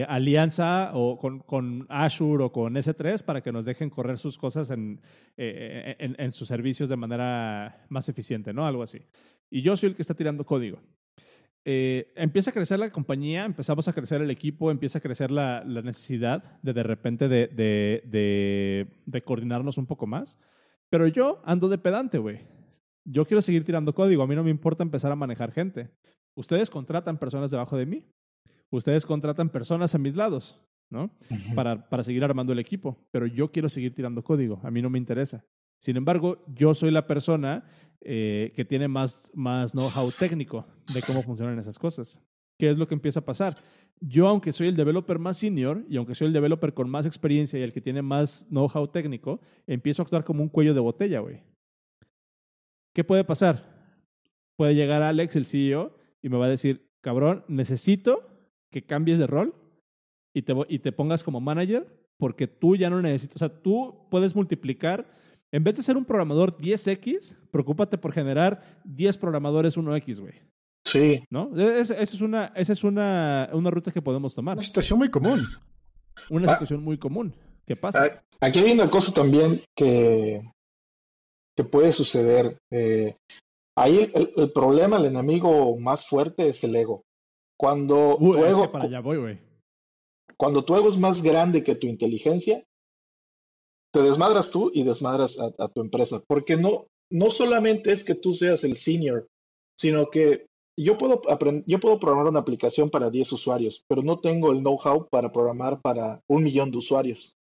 Speaker 2: alianza o con, con, Azure o con S3 para que nos dejen correr sus cosas en, en, en sus servicios de manera más eficiente, ¿no? Algo así. Y yo soy el que está tirando código. Eh, empieza a crecer la compañía, empezamos a crecer el equipo, empieza a crecer la, necesidad de de repente de, de, de, coordinarnos un poco más. Pero yo ando de pedante, güey. Yo quiero seguir tirando código, a mí no me importa empezar a manejar gente. Ustedes contratan personas debajo de mí, ustedes contratan personas a mis lados, ¿no? para, para seguir armando el equipo, pero yo quiero seguir tirando código, a mí no me interesa. Sin embargo, yo soy la persona eh, que tiene más, más know-how técnico de cómo funcionan esas cosas. ¿Qué es lo que empieza a pasar? Yo, aunque soy el developer más senior y aunque soy el developer con más experiencia y el que tiene más know-how técnico, empiezo a actuar como un cuello de botella, güey. ¿Qué puede pasar? Puede llegar Alex, el CEO, y me va a decir, cabrón, necesito que cambies de rol y te, y te pongas como manager porque tú ya no necesitas, o sea, tú puedes multiplicar en vez de ser un programador 10X, preocúpate por generar 10 programadores 1X, güey.
Speaker 3: Sí.
Speaker 2: ¿No? Esa es, una, esa es una, una ruta que podemos tomar.
Speaker 1: Una situación muy común.
Speaker 2: Una ah. situación muy común. ¿Qué pasa?
Speaker 3: Ah, aquí hay una cosa también que, que puede suceder. Eh, ahí el, problema, el enemigo más fuerte es el ego. Cuando
Speaker 2: tu ego, para allá voy, güey.
Speaker 3: Cuando tu ego es más grande que tu inteligencia, te desmadras tú y desmadras a, tu empresa, porque no, no solamente es que tú seas el senior, sino que yo puedo, yo puedo programar una aplicación para 10 usuarios, pero no tengo el know-how para programar para un millón de usuarios.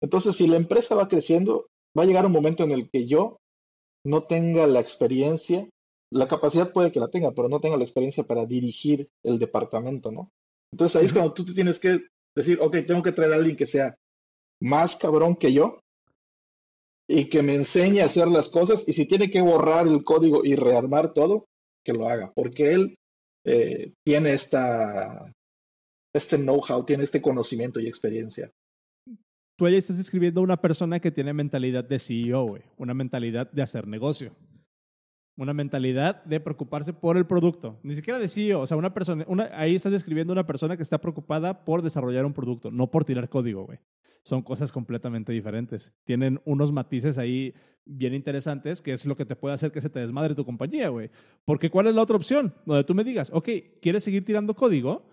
Speaker 3: Entonces, si la empresa va creciendo, va a llegar un momento en el que yo no tenga la experiencia, la capacidad puede que la tenga, pero no tenga la experiencia para dirigir el departamento, ¿no? Entonces ahí es cuando tú te tienes que decir, ok, tengo que traer a alguien que sea más cabrón que yo y que me enseñe a hacer las cosas y si tiene que borrar el código y rearmar todo, que lo haga, porque él eh, tiene esta, este know-how, tiene este conocimiento y experiencia.
Speaker 2: Tú ahí estás escribiendo a una persona que tiene mentalidad de CEO, una mentalidad de hacer negocio. Una mentalidad de preocuparse por el producto. Ni siquiera de CEO. O sea, una persona, ahí estás describiendo una persona que está preocupada por desarrollar un producto, no por tirar código, güey. Son cosas completamente diferentes. Tienen unos matices ahí bien interesantes, que es lo que te puede hacer que se te desmadre tu compañía, güey. Porque ¿cuál es la otra opción? Donde tú me digas, ok, ¿quieres seguir tirando código?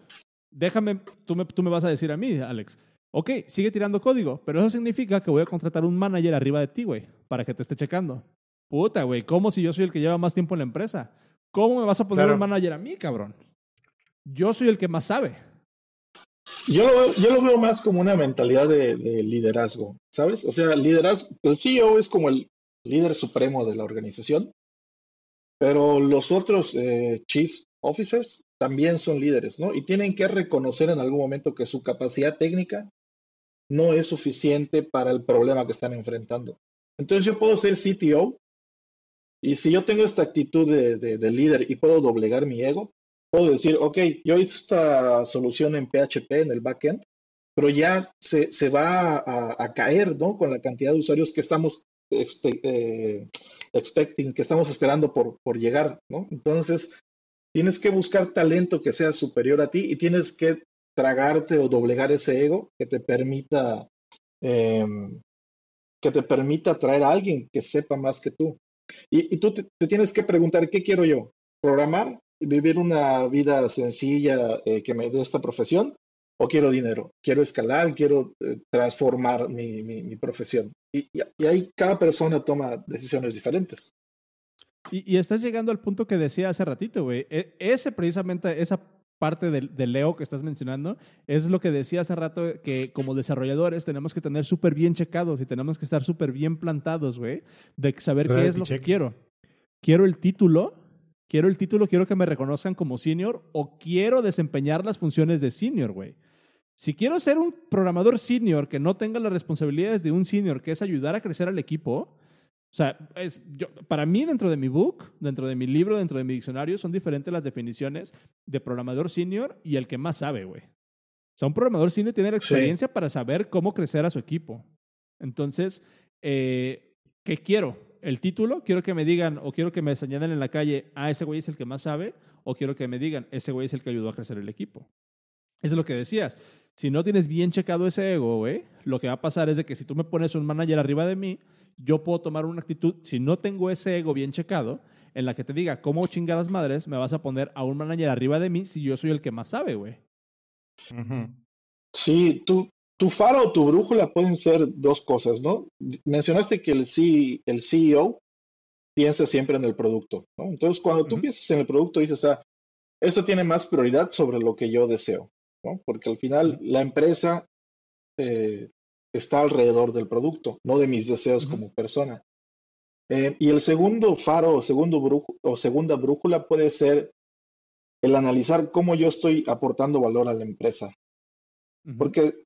Speaker 2: Déjame, tú me, tú me vas a decir a mí, Alex, ok, sigue tirando código, pero eso significa que voy a contratar un manager arriba de ti, güey, para que te esté checando. Puta, güey, ¿cómo si yo soy el que lleva más tiempo en la empresa? ¿Cómo me vas a poner un manager a mí, cabrón? Yo soy el que más sabe.
Speaker 3: Yo, yo lo veo más como una mentalidad de, liderazgo, ¿sabes? O sea, liderazgo, el CEO es como el líder supremo de la organización, pero los otros eh, chief officers también son líderes, ¿no? Y tienen que reconocer en algún momento que su capacidad técnica no es suficiente para el problema que están enfrentando. Entonces yo puedo ser CTO y si yo tengo esta actitud de, líder y puedo doblegar mi ego, puedo decir, ok, yo hice esta solución en PHP, en el backend, pero ya se, se va a, caer, ¿no? Con la cantidad de usuarios que estamos eh, expecting, que estamos esperando por, por llegar, ¿no? Entonces, tienes que buscar talento que sea superior a ti y tienes que tragarte o doblegar ese ego que te permita em, que te permita traer a alguien que sepa más que tú. Y, tú te, tienes que preguntar, ¿qué quiero yo? ¿Programar? ¿Vivir una vida sencilla eh, que me dé esta profesión? ¿O quiero dinero? ¿Quiero escalar? ¿Quiero eh, transformar mi, profesión? Y, y, ahí cada persona toma decisiones diferentes.
Speaker 2: Y, estás llegando al punto que decía hace ratito, güey. E, ese precisamente, esa parte del, Leo que estás mencionando, es lo que decía hace rato, que como desarrolladores tenemos que tener súper bien checados y tenemos que estar súper bien plantados, güey, de saber qué es lo que quiero. Quiero el título, quiero el título, quiero que me reconozcan como senior o quiero desempeñar las funciones de senior, güey. Si quiero ser un programador senior que no tenga las responsabilidades de un senior, que es ayudar a crecer al equipo, o sea, es, yo, para mí dentro de mi book, dentro de mi libro, dentro de mi diccionario, son diferentes las definiciones de programador senior y el que más sabe, güey. O sea, un programador senior tiene la experiencia para saber cómo crecer a su equipo. Entonces, eh, ¿qué quiero? ¿El título? Quiero que me digan o quiero que me señalen en la calle, ah, ese güey es el que más sabe, o quiero que me digan, ese güey es el que ayudó a crecer el equipo. Eso es lo que decías. Si no tienes bien checado ese ego, güey, lo que va a pasar es de que si tú me pones un manager arriba de mí, yo puedo tomar una actitud, si no tengo ese ego bien checado, en la que te diga, ¿cómo chingadas madres me vas a poner a un manager arriba de mí si yo soy el que más sabe, güey?
Speaker 3: Sí, tu, tu faro o tu brújula pueden ser dos cosas, ¿no? Mencionaste que el, el CEO piensa siempre en el producto, ¿no? Entonces, cuando tú piensas en el producto, dices, ah, esto tiene más prioridad sobre lo que yo deseo, ¿no? Porque al final la empresa eh, está alrededor del producto, no de mis deseos como persona. Eh, y el segundo faro o, segundo o segunda brújula puede ser el analizar cómo yo estoy aportando valor a la empresa. Porque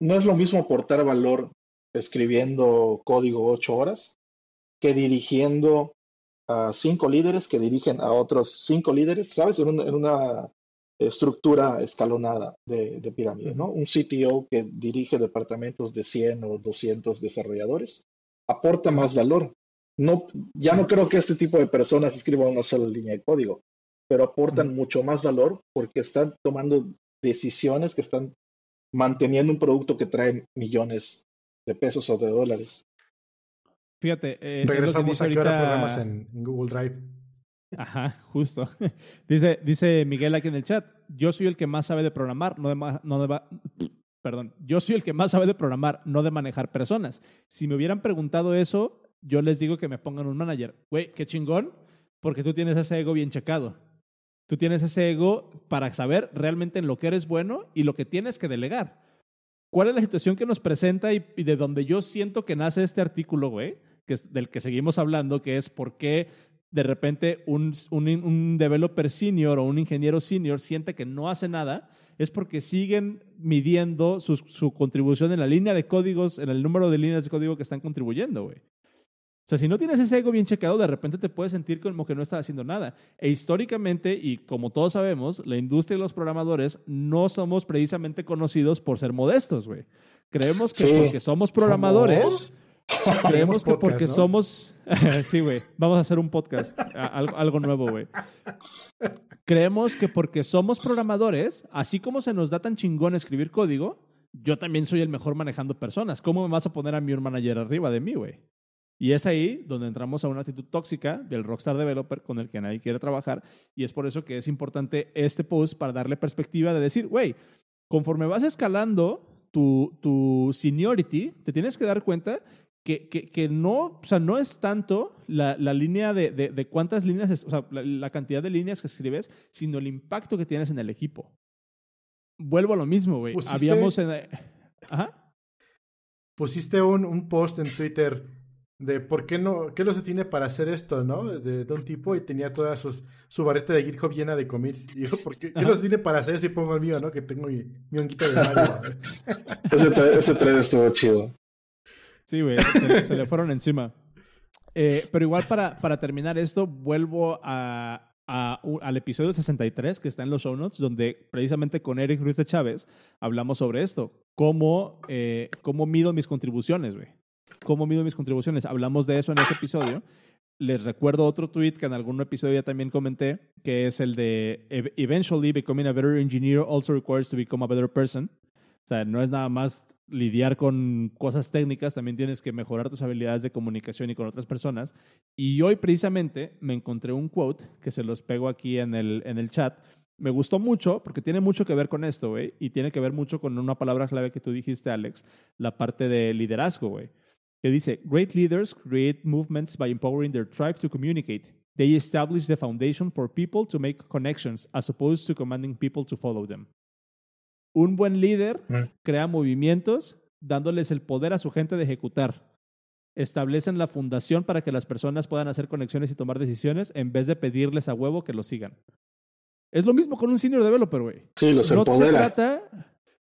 Speaker 3: no es lo mismo aportar valor escribiendo código ocho horas que dirigiendo a cinco líderes que dirigen a otros cinco líderes, ¿sabes? En en una estructura escalonada de, pirámide, ¿no? Un CTO que dirige departamentos de 100 o 200 desarrolladores aporta más valor. No, ya no creo que este tipo de personas escriban una sola línea de código, pero aportan mucho más valor porque están tomando decisiones que están manteniendo un producto que trae millones de pesos o de dólares.
Speaker 2: Fíjate,
Speaker 1: eh, regresamos a ahorita... programas en Google Drive.
Speaker 2: Ajá, justo. dice, dice Miguel aquí en el chat, yo soy el que más sabe de programar, no de, no de, perdón, yo soy el que más sabe de programar, no de manejar personas. Si me hubieran preguntado eso, yo les digo que me pongan un manager. Güey, qué chingón, porque tú tienes ese ego bien checado. Tú tienes ese ego para saber realmente en lo que eres bueno y lo que tienes que delegar. ¿Cuál es la situación que nos presenta y, de donde yo siento que nace este artículo, güey? Que es del que seguimos hablando, que es por qué de repente un, un, developer senior o un ingeniero senior siente que no hace nada, es porque siguen midiendo su, su, contribución en la línea de códigos, en el número de líneas de código que están contribuyendo, güey. O sea, si no tienes ese ego bien checado, de repente te puedes sentir como que no estás haciendo nada. E históricamente, y como todos sabemos, la industria y los programadores no somos precisamente conocidos por ser modestos, güey. Creemos que porque somos programadores, Creemos que porque somos. sí, güey. Vamos a hacer un podcast. algo, algo nuevo, güey. Creemos que porque somos programadores, así como se nos da tan chingón escribir código, yo también soy el mejor manejando personas. ¿Cómo me vas a poner a mi manager arriba de mí, güey? Y es ahí donde entramos a una actitud tóxica del rockstar developer con el que nadie quiere trabajar. Y es por eso que es importante este post para darle perspectiva de decir, güey, conforme vas escalando tu, tu seniority, te tienes que dar cuenta que, que, no, o sea, no es tanto la, la línea de, de, cuántas líneas, o sea, la, cantidad de líneas que escribes, sino el impacto que tienes en el equipo. Vuelvo a lo mismo, güey. Habíamos en... Ajá.
Speaker 1: Pusiste un, un post en Twitter de por qué no, qué no se tiene para hacer esto, ¿no? De, de un tipo y tenía toda sus, su barreta de GitHub llena de commits. Y dijo, ¿por qué, qué no se tiene para hacer si pongo el mío, ¿no? Que tengo mi, mi honguito de Mario.
Speaker 3: ese, ese estuvo chido.
Speaker 2: Sí, güey, se, le fueron encima. Eh, pero igual para, para terminar esto, vuelvo a, a, al episodio 63 que está en los show notes, donde precisamente con Eric Ruiz de Chávez hablamos sobre esto. Cómo, eh, cómo mido mis contribuciones, güey cómo mido mis contribuciones. Hablamos de eso en ese episodio. Les recuerdo otro tweet que en algún episodio ya también comenté, que es el de Eventually becoming a better engineer also requires to become a better person. O sea, no es nada más lidiar con cosas técnicas, también tienes que mejorar tus habilidades de comunicación y con otras personas. Y hoy precisamente me encontré un quote que se los pego aquí en el, en el chat. Me gustó mucho porque tiene mucho que ver con esto, güey, y tiene que ver mucho con una palabra clave que tú dijiste, Alex, la parte de liderazgo, güey que dice, Great leaders create movements by empowering their tribes to communicate. They establish the foundation for people to make connections as opposed to commanding people to follow them. Un buen líder mm. crea movimientos dándoles el poder a su gente de ejecutar. Establecen la fundación para que las personas puedan hacer conexiones y tomar decisiones en vez de pedirles a huevo que lo sigan. Es lo mismo con un senior developer, güey.
Speaker 3: Sí, los no Se
Speaker 2: trata,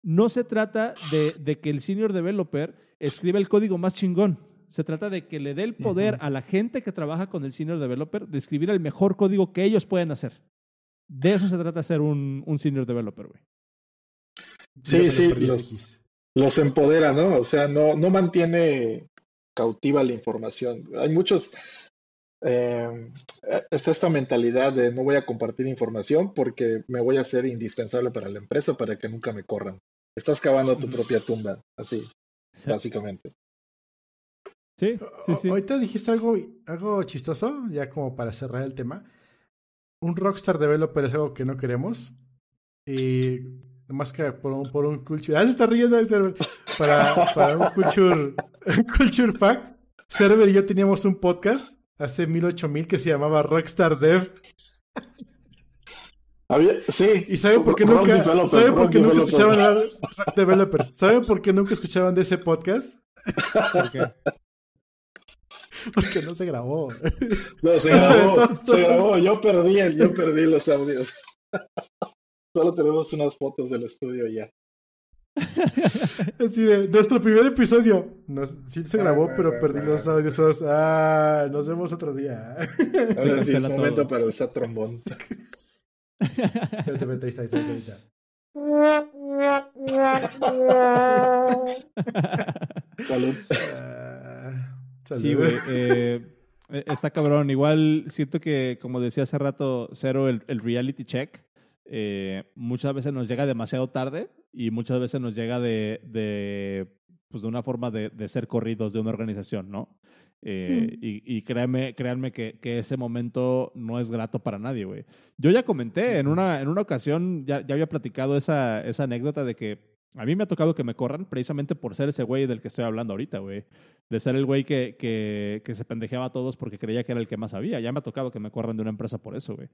Speaker 2: no se trata de, de que el senior developer escribe el código más chingón. Se trata de que le dé el poder a la gente que trabaja con el senior developer de escribir el mejor código que ellos pueden hacer. De eso se trata ser un, un senior developer, güey.
Speaker 3: Sí, sí, los, los, empodera, ¿no? O sea, no, no mantiene cautiva la información. Hay muchos, eh, está esta mentalidad de no voy a compartir información porque me voy a hacer indispensable para la empresa para que nunca me corran. Estás cavando tu propia tumba, así básicamente.
Speaker 2: Sí, sí, sí.
Speaker 1: Ahorita dijiste algo, algo chistoso, ya como para cerrar el tema. Un Rockstar Developer es algo que no queremos. Y más que por un, por un culture. Ah, se está riendo Para, para un culture, culture fact. Server y yo teníamos un podcast hace mil ocho mil que se llamaba Rockstar Dev.
Speaker 3: sí.
Speaker 1: ¿Y saben por qué nunca, ¿saben por qué nunca escuchaban a Developers? ¿Saben por qué nunca escuchaban de ese podcast? ¿Por qué? Porque no se grabó.
Speaker 3: No, se grabó. se grabó. Yo perdí, yo perdí los audios. Solo tenemos unas fotos del estudio ya.
Speaker 1: Así de, nuestro primer episodio. sí se grabó, pero perdí los audios. Ah, nos vemos otro día.
Speaker 3: Ahora sí, es momento para el trombón.
Speaker 1: Vete, vete, ahí está, ahí está, ahí está.
Speaker 3: Salud.
Speaker 2: Ah, sí, güey. Eh, está cabrón. Igual siento que, como decía hace rato, Cero, el, el reality check, eh, muchas veces nos llega demasiado tarde y muchas veces nos llega de, de, pues de una forma de, de ser corridos de una organización, ¿no? Eh, y, y, créanme, créanme que, que, ese momento no es grato para nadie, güey. Yo ya comenté, en una, en una ocasión ya, ya había platicado esa, esa anécdota de que a mí me ha tocado que me corran precisamente por ser ese güey del que estoy hablando ahorita, güey. De ser el güey que, que, que, se pendejeaba a todos porque creía que era el que más sabía. Ya me ha tocado que me corran de una empresa por eso, güey.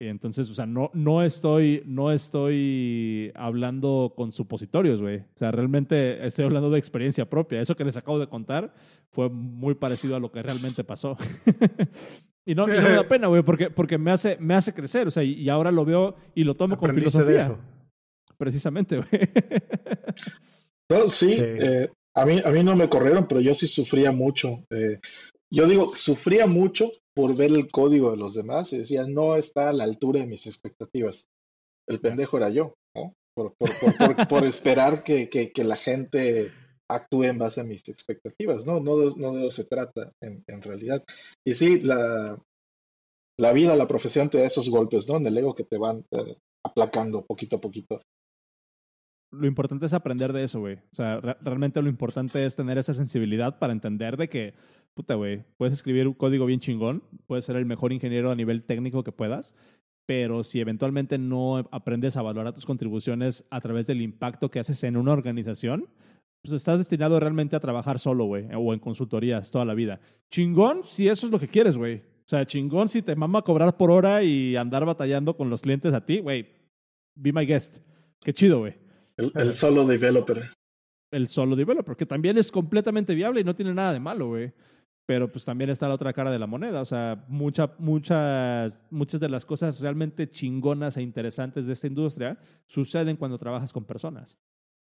Speaker 2: Entonces, o sea, no, no, estoy, no estoy hablando con supositorios, güey. O sea, realmente estoy hablando de experiencia propia. Eso que les acabo de contar fue muy parecido a lo que realmente pasó. y, no, y, no, me da pena, güey, porque, porque me, hace, me hace crecer. O sea, y, ahora lo veo y lo tomo con filosofía. De eso. Precisamente, güey.
Speaker 3: no, sí, eh, a, mí, a mí no me corrieron, pero yo sí sufría mucho. Eh, yo digo, sufría mucho por ver el código de los demás y decía, no está a la altura de mis expectativas. El pendejo era yo, ¿no? Por, por, por, por esperar que, que, que, la gente actúe en base a mis expectativas, ¿no? No de, no de eso se trata en, en, realidad. Y sí, la, la vida, la profesión te da esos golpes, ¿no? En el ego que te van eh, aplacando poquito a poquito.
Speaker 2: Lo importante es aprender de eso, güey. O sea, realmente lo importante es tener esa sensibilidad para entender de que, puta, güey, puedes escribir un código bien chingón, puedes ser el mejor ingeniero a nivel técnico que puedas, pero si eventualmente no aprendes a valorar tus contribuciones a través del impacto que haces en una organización, pues estás destinado realmente a trabajar solo, güey, o en consultorías toda la vida. Chingón si eso es lo que quieres, güey. O sea, chingón si te mama cobrar por hora y andar batallando con los clientes a ti, güey. Be my guest. Qué chido, güey.
Speaker 3: El, el, solo developer.
Speaker 2: El solo developer, que también es completamente viable y no tiene nada de malo, güey. Pero pues también está la otra cara de la moneda. O sea, mucha, muchas, muchas de las cosas realmente chingonas e interesantes de esta industria suceden cuando trabajas con personas.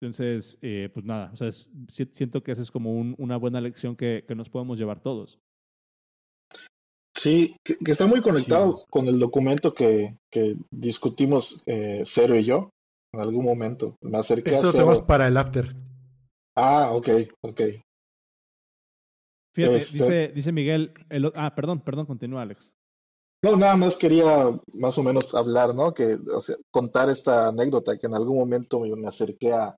Speaker 2: Entonces, eh, pues nada, o sea, siento que esa es como un, una buena lección que, que, nos podemos llevar todos.
Speaker 3: Sí, que, está muy conectado con el documento que, que discutimos eh, Cero y yo en algún momento. Me acerqué
Speaker 1: Eso
Speaker 3: a Cero.
Speaker 1: tenemos para el after.
Speaker 3: Ah, ok, ok.
Speaker 2: Fíjate, este... dice, dice Miguel, el, ah, perdón, perdón, continúa Alex.
Speaker 3: No, nada más quería más o menos hablar, ¿no? Que, o sea, contar esta anécdota que en algún momento me, acerqué a,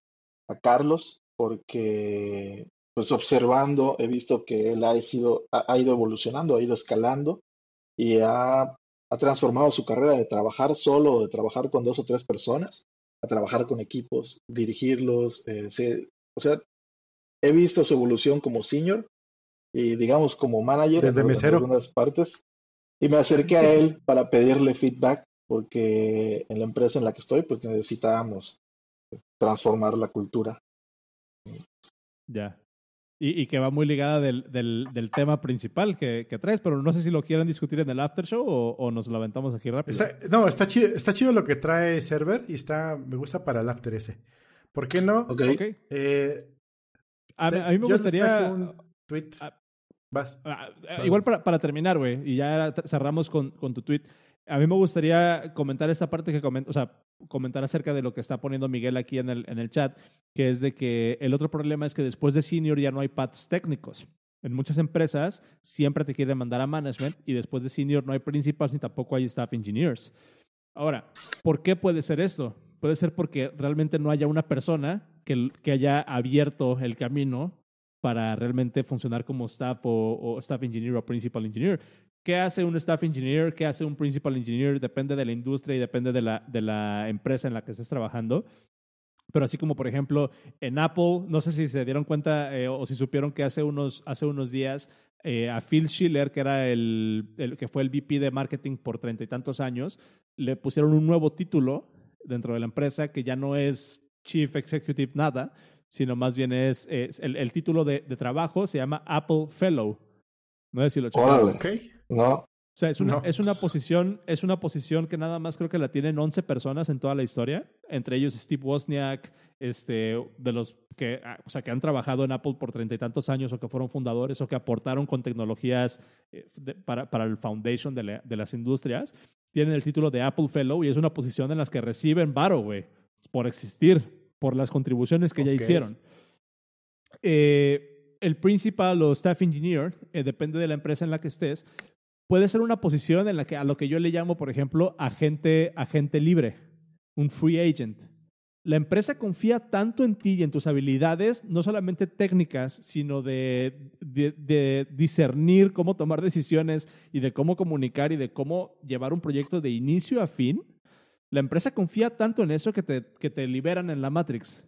Speaker 3: a Carlos porque pues observando he visto que él ha, sido, ha, ido evolucionando, ha ido escalando y ha, ha, transformado su carrera de trabajar solo, de trabajar con dos o tres personas, a trabajar con equipos, dirigirlos. Eh, se, o sea, he visto su evolución como senior y digamos como manager
Speaker 1: Desde
Speaker 3: en,
Speaker 1: mesero.
Speaker 3: en algunas partes. Y me acerqué a él para pedirle feedback porque en la empresa en la que estoy pues necesitábamos transformar la cultura.
Speaker 2: Ya. Y, y, que va muy ligada del, del, del tema principal que, que, traes, pero no sé si lo quieren discutir en el after show o, o nos lo aventamos aquí rápido.
Speaker 1: Está, no, está chido, está chido lo que trae Server y está, me gusta para el after ese. ¿Por qué no?
Speaker 3: Ok.
Speaker 2: okay.
Speaker 1: Eh,
Speaker 2: a, a, mí me gustaría...
Speaker 1: Un tweet. Vas.
Speaker 2: igual para, para terminar, güey, y ya cerramos con, con tu tweet. A mí me gustaría comentar esta parte que comenta, o sea, comentar acerca de lo que está poniendo Miguel aquí en el, en el chat, que es de que el otro problema es que después de senior ya no hay paths técnicos. En muchas empresas siempre te quieren mandar a management y después de senior no hay principals ni tampoco hay staff engineers. Ahora, ¿por qué puede ser esto? Puede ser porque realmente no haya una persona que, que haya abierto el camino para realmente funcionar como staff o, staff engineer o principal engineer. ¿Qué hace un staff engineer? ¿Qué hace un principal engineer? Depende de la industria y depende de la, de la empresa en la que estés trabajando. Pero así como, por ejemplo, en Apple, no sé si se dieron cuenta eh, o si supieron que hace unos, hace unos días eh, a Phil Schiller, que, era el, el, que fue el VP de marketing por treinta y tantos años, le pusieron un nuevo título dentro de la empresa que ya no es Chief Executive nada, sino más bien es, es el, el, título de, de, trabajo se llama Apple Fellow. No sé si lo
Speaker 3: checaron. Okay. No.
Speaker 2: O sea, es una, no. es, una posición, es una posición que nada más creo que la tienen 11 personas en toda la historia, entre ellos Steve Wozniak, este, de los que, o sea, que han trabajado en Apple por treinta y tantos años o que fueron fundadores o que aportaron con tecnologías de, para, para el foundation de, la, de, las industrias, tienen el título de Apple Fellow y es una posición en las que reciben varo, güey, por existir, por las contribuciones que okay. ya hicieron. Eh, el principal o staff engineer, eh, depende de la empresa en la que estés, puede ser una posición en la que a lo que yo le llamo, por ejemplo, agente, agente libre, un free agent. La empresa confía tanto en ti y en tus habilidades, no solamente técnicas, sino de, de, de, discernir cómo tomar decisiones y de cómo comunicar y de cómo llevar un proyecto de inicio a fin. La empresa confía tanto en eso que te, que te liberan en la Matrix.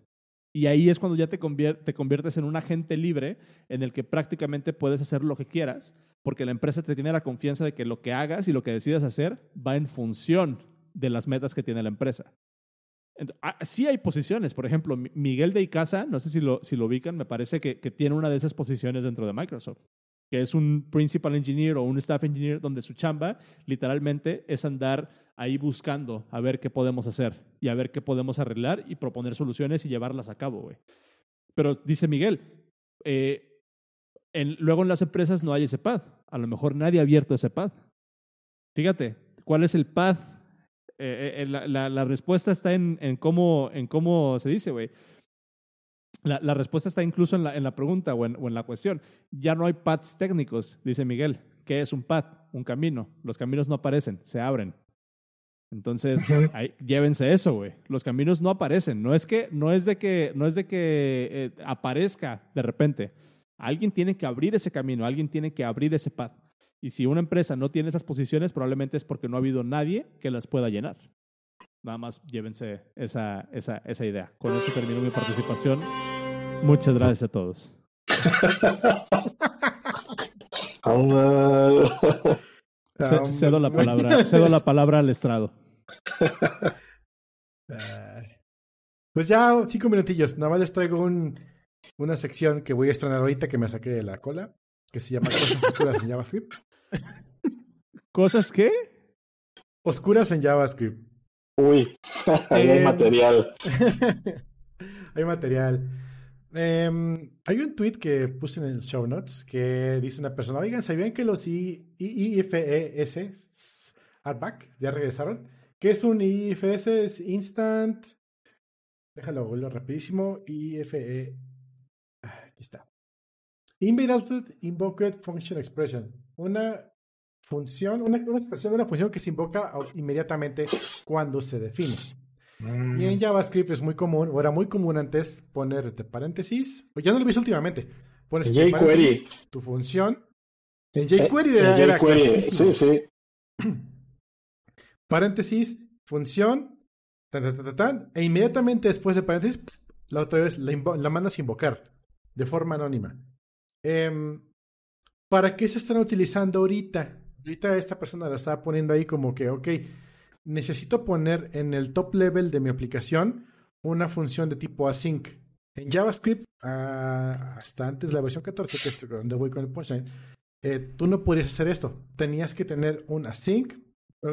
Speaker 2: Y ahí es cuando ya te, convier te conviertes en un agente libre en el que prácticamente puedes hacer lo que quieras, porque la empresa te tiene la confianza de que lo que hagas y lo que decidas hacer va en función de las metas que tiene la empresa. Entonces, sí hay posiciones, por ejemplo, Miguel de Icaza, no sé si lo, si lo ubican, me parece que, que tiene una de esas posiciones dentro de Microsoft, que es un principal engineer o un staff engineer donde su chamba literalmente es andar ahí buscando a ver qué podemos hacer y a ver qué podemos arreglar y proponer soluciones y llevarlas a cabo, güey. Pero dice Miguel, eh, en, luego en las empresas no hay ese path. A lo mejor nadie ha abierto ese path. Fíjate, ¿cuál es el path? Eh, eh, la, respuesta está en, en, cómo, en cómo se dice, güey. La, la, respuesta está incluso en la, en la pregunta o en, o en, la cuestión. Ya no hay paths técnicos, dice Miguel. ¿Qué es un path? Un camino. Los caminos no aparecen, se abren. Entonces, ahí, llévense eso, güey. Los caminos no aparecen. No es que, no es de que, no es de que eh, aparezca de repente. Alguien tiene que abrir ese camino, alguien tiene que abrir ese path. Y si una empresa no tiene esas posiciones, probablemente es porque no ha habido nadie que las pueda llenar. Nada más llévense esa, esa, esa idea. Con esto termino mi participación. Muchas gracias a todos. cedo la palabra, cedo la palabra al estrado.
Speaker 1: Pues ya cinco minutillos. Nada más les traigo un, una sección que voy a estrenar ahorita que me saqué de la cola, que se llama Cosas Oscuras en JavaScript.
Speaker 2: ¿Cosas qué?
Speaker 1: Oscuras en JavaScript.
Speaker 3: Uy, ahí hay material.
Speaker 1: hay material. Em, hay un tweet que puse en el show notes que dice una persona, oigan, ¿sabían que los IFES are back? ¿Ya regresaron? ¿Qué es un IFS? Es Instant... Déjalo, vuelvo rapidísimo. IFE... Aquí está. Invited Invoked Function Expression. Una función, una, una expresión de una función que se invoca inmediatamente cuando se define. Y en mm. JavaScript es muy común, o era muy común antes, poner entre paréntesis, o ya no lo viste últimamente, pones
Speaker 3: jQuery
Speaker 1: tu función. En jQuery eh, era,
Speaker 3: Sí, sí.
Speaker 1: paréntesis, función, e inmediatamente después de paréntesis, la otra vez la, la mandas a invocar de forma anónima. Em, ¿Para qué se están utilizando ahorita? Ahorita esta persona la estaba poniendo ahí como que, ok, necesito poner en el top level de mi aplicación una función de tipo async. En JavaScript, ah, hasta antes la versión 14, que es donde voy con el punchline, eh, tú no podías hacer esto. Tenías que tener un async,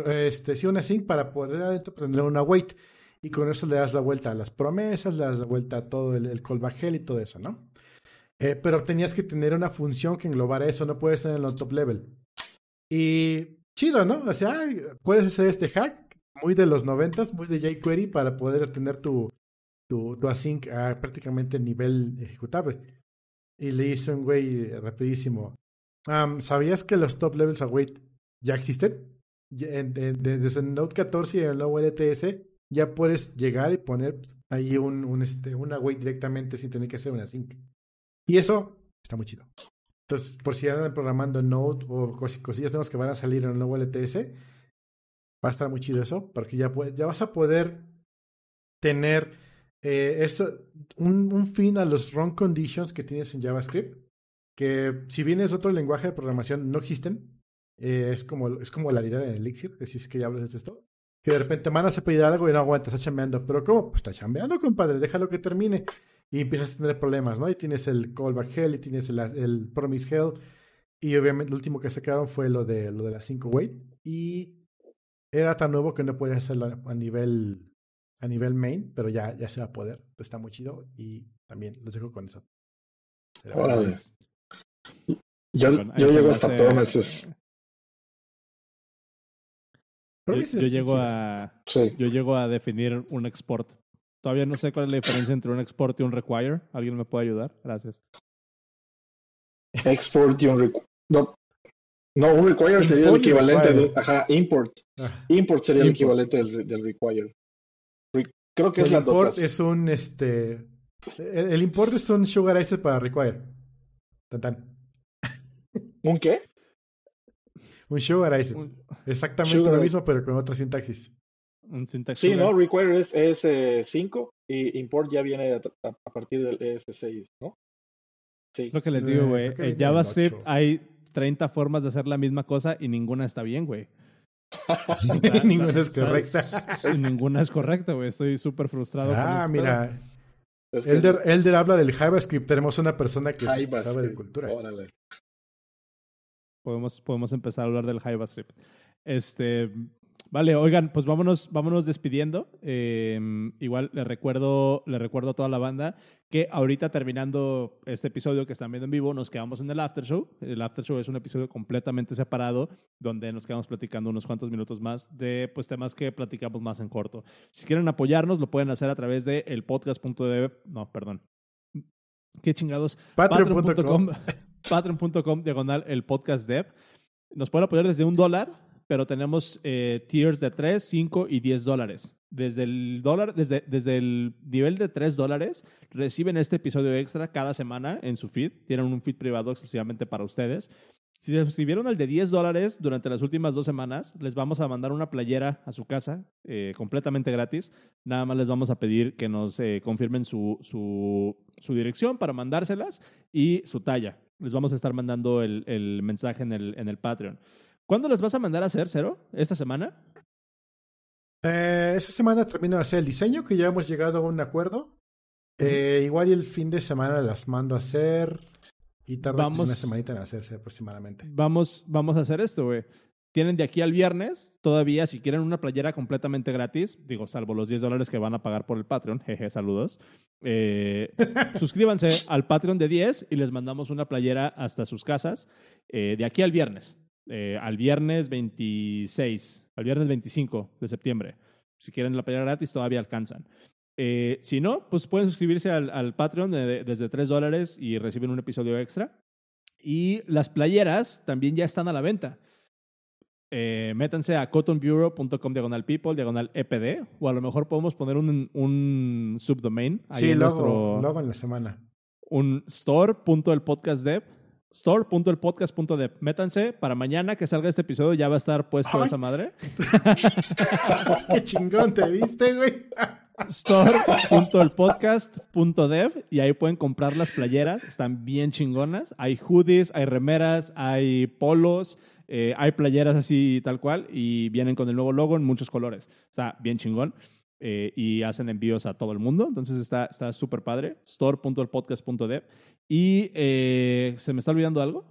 Speaker 1: este, sí, un async para poder tener una wait. Y con eso le das la vuelta a las promesas, le das la vuelta a todo el, el callback y todo eso, ¿no? Eh, pero tenías que tener una función que englobara eso, no puedes tener en top level. Y chido, ¿no? O sea, puedes hacer este hack muy de los noventas, muy de jQuery para poder tener tu, tu, tu async a prácticamente nivel ejecutable. Y le hice un güey rapidísimo. ¿Sabías que los top levels await ya existen? Desde el Node 14 y el nuevo LTS ya puedes llegar y poner ahí un, este, un await directamente sin tener que hacer una async. Y eso está muy chido. Entonces, por si andan programando Node o cosillas nuevas que van a salir en el nuevo LTS, va a estar muy chido eso, porque ya, ya vas a poder tener eh, eso, un, fin a los run conditions que tienes en JavaScript, que si bien es otro lenguaje de programación, no existen. Eh, es, como, es como la idea de Elixir, si es que ya hablas de esto. Que de repente mandas a pedir algo y no aguantas, está chambeando. Pero ¿cómo? Pues está chambeando, compadre, déjalo que termine y empiezas a tener problemas, ¿no? Y tienes el callback hell y tienes el, el promise hell. Y obviamente lo último que sacaron fue lo de lo de las 5 wait. Y era tan nuevo que no podías hacerlo a nivel a nivel main, pero ya, ya se va a poder. Está muy chido y también los dejo con eso.
Speaker 3: Órale. Yo, yo llego hasta promises.
Speaker 2: Yo, yo, llego a sí. yo llego a definir un export Todavía no sé cuál es la diferencia entre un export y un require. ¿Alguien me puede ayudar? Gracias.
Speaker 3: Export y un require. No, no, un require sería el equivalente de. Ajá, import. Ah. Import sería el equivalente del, del require. creo que es la
Speaker 1: import es un este. El, import es un sugar ice para require. Tan,
Speaker 3: ¿Un qué?
Speaker 1: Un sugar ice. Exactamente lo mismo, pero con otra sintaxis.
Speaker 3: Sí, no, require es ES5 y import ya viene a, partir del ES6, ¿no?
Speaker 2: Sí. Lo que les digo, eh, güey. En JavaScript hay 30 formas de hacer la misma cosa y ninguna está bien, güey.
Speaker 1: ninguna es correcta.
Speaker 2: ninguna es correcta, güey. Estoy súper frustrado.
Speaker 1: Ah, mira. Elder, Elder, habla del JavaScript. Tenemos una persona que sabe de cultura.
Speaker 2: Podemos, podemos empezar a hablar del JavaScript. Este, Vale, oigan, pues vámonos, vámonos despidiendo. Em, igual le recuerdo, le recuerdo a toda la banda que ahorita terminando este episodio que están viendo en vivo, nos quedamos en el after show. El after show es un episodio completamente separado donde nos quedamos platicando unos cuantos minutos más de pues temas que platicamos más en corto. Si quieren apoyarnos, lo pueden hacer a través de el podcast.dev, no, perdón, qué chingados.
Speaker 1: Patreon.com.
Speaker 2: Patreon.com diagonal el podcast dev. Nos pueden apoyar desde un dólar, pero tenemos eh, tiers de 3, 5 y 10 dólares. Desde el dólar, desde, desde el nivel de 3 dólares, reciben este episodio extra cada semana en su feed. Tienen un feed privado exclusivamente para ustedes. Si se suscribieron al de 10 dólares durante las últimas dos semanas, les vamos a mandar una playera a su casa eh, completamente gratis. Nada más les vamos a pedir que nos eh, confirmen su, su, su, dirección para mandárselas y su talla. Les vamos a estar mandando el, el mensaje en el, en el Patreon. ¿Cuándo les vas a mandar a hacer, Cero? ¿Esta semana?
Speaker 1: Eh, esta semana termino de hacer el diseño, que ya hemos llegado a un acuerdo. Eh, igual y el fin de semana las mando a hacer. Y tarda una semanita en hacerse aproximadamente.
Speaker 2: Vamos, vamos a hacer esto, güey. Tienen de aquí al viernes, todavía, si quieren una playera completamente gratis, digo, salvo los 10 dólares que van a pagar por el Patreon, jeje, saludos. Eh, suscríbanse al Patreon de 10 y les mandamos una playera hasta sus casas eh, de aquí al viernes. Eh, al viernes 26, al viernes 25 de septiembre. Si quieren la playera gratis, todavía alcanzan. Eh, si no, pues pueden suscribirse al, Patreon desde 3 dólares y reciben un episodio extra. Y las playeras también ya están a la venta. Eh, métanse a cottonbureau.com diagonal people, diagonal EPD, o a lo mejor podemos poner un, un subdomain.
Speaker 1: Ahí sí, en luego, luego en la semana.
Speaker 2: Un store.elpodcastdev store.elpodcast.dev. Métanse para mañana que salga este episodio, ya va a estar puesto esa madre.
Speaker 1: Qué chingón te viste, güey.
Speaker 2: store.elpodcast.dev y ahí pueden comprar las playeras, están bien chingonas. Hay hoodies, hay remeras, hay polos, eh, hay playeras así tal cual y vienen con el nuevo logo en muchos colores. Está bien chingón. Eh, y hacen envíos a todo el mundo. Entonces está súper padre. store.elpodcast.dev. Y eh, se me está olvidando algo.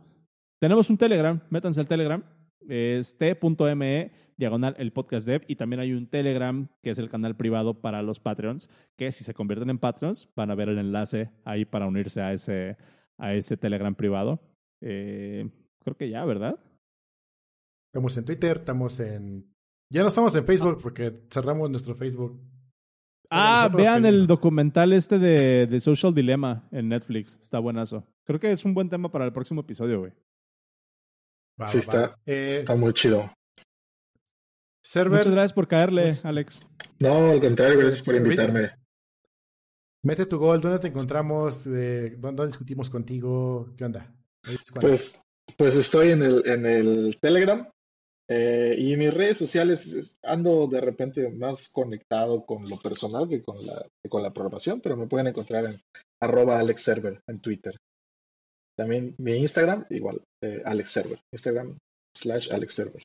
Speaker 2: Tenemos un Telegram. Métanse al Telegram. Es t.me diagonal el podcast dev. Y también hay un Telegram que es el canal privado para los Patreons. Que si se convierten en Patreons van a ver el enlace ahí para unirse a ese, a ese Telegram privado. Eh, creo que ya, ¿verdad?
Speaker 1: Estamos en Twitter, estamos en ya no estamos en Facebook porque cerramos nuestro Facebook.
Speaker 2: Ah, vean el documental este de, de, Social Dilemma en Netflix. Está buenazo. Creo que es un buen tema para el próximo episodio, güey.
Speaker 3: sí, está, eh, está muy chido.
Speaker 2: Server, Muchas gracias por caerle, pues, Alex.
Speaker 3: No, al contrario, gracias por invitarme.
Speaker 1: Mete tu gol, ¿dónde te encontramos? Eh, ¿Dónde discutimos contigo? ¿Qué onda?
Speaker 3: Pues, pues estoy en el, en el Telegram, eh, y en mis redes sociales ando de repente más conectado con lo personal que con la, con la programación, pero me pueden encontrar en arroba AlexServer en Twitter. También mi Instagram, igual, eh, AlexServer. Instagram slash AlexServer.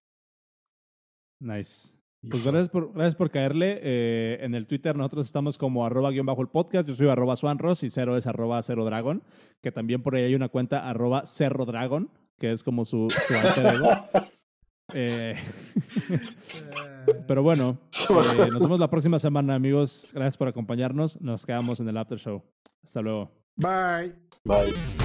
Speaker 2: Nice. Pues gracias por, gracias por caerle. Eh, en el Twitter nosotros estamos como arroba guion bajo el podcast. Yo soy arroba Swanros y cero es arroba cero dragon. Que también por ahí hay una cuenta arroba cerro dragon, que es como su, su Eh, pero bueno, eh, nos vemos la próxima semana, amigos. Gracias por acompañarnos. Nos quedamos en el after show. Hasta luego.
Speaker 1: Bye.
Speaker 3: Bye.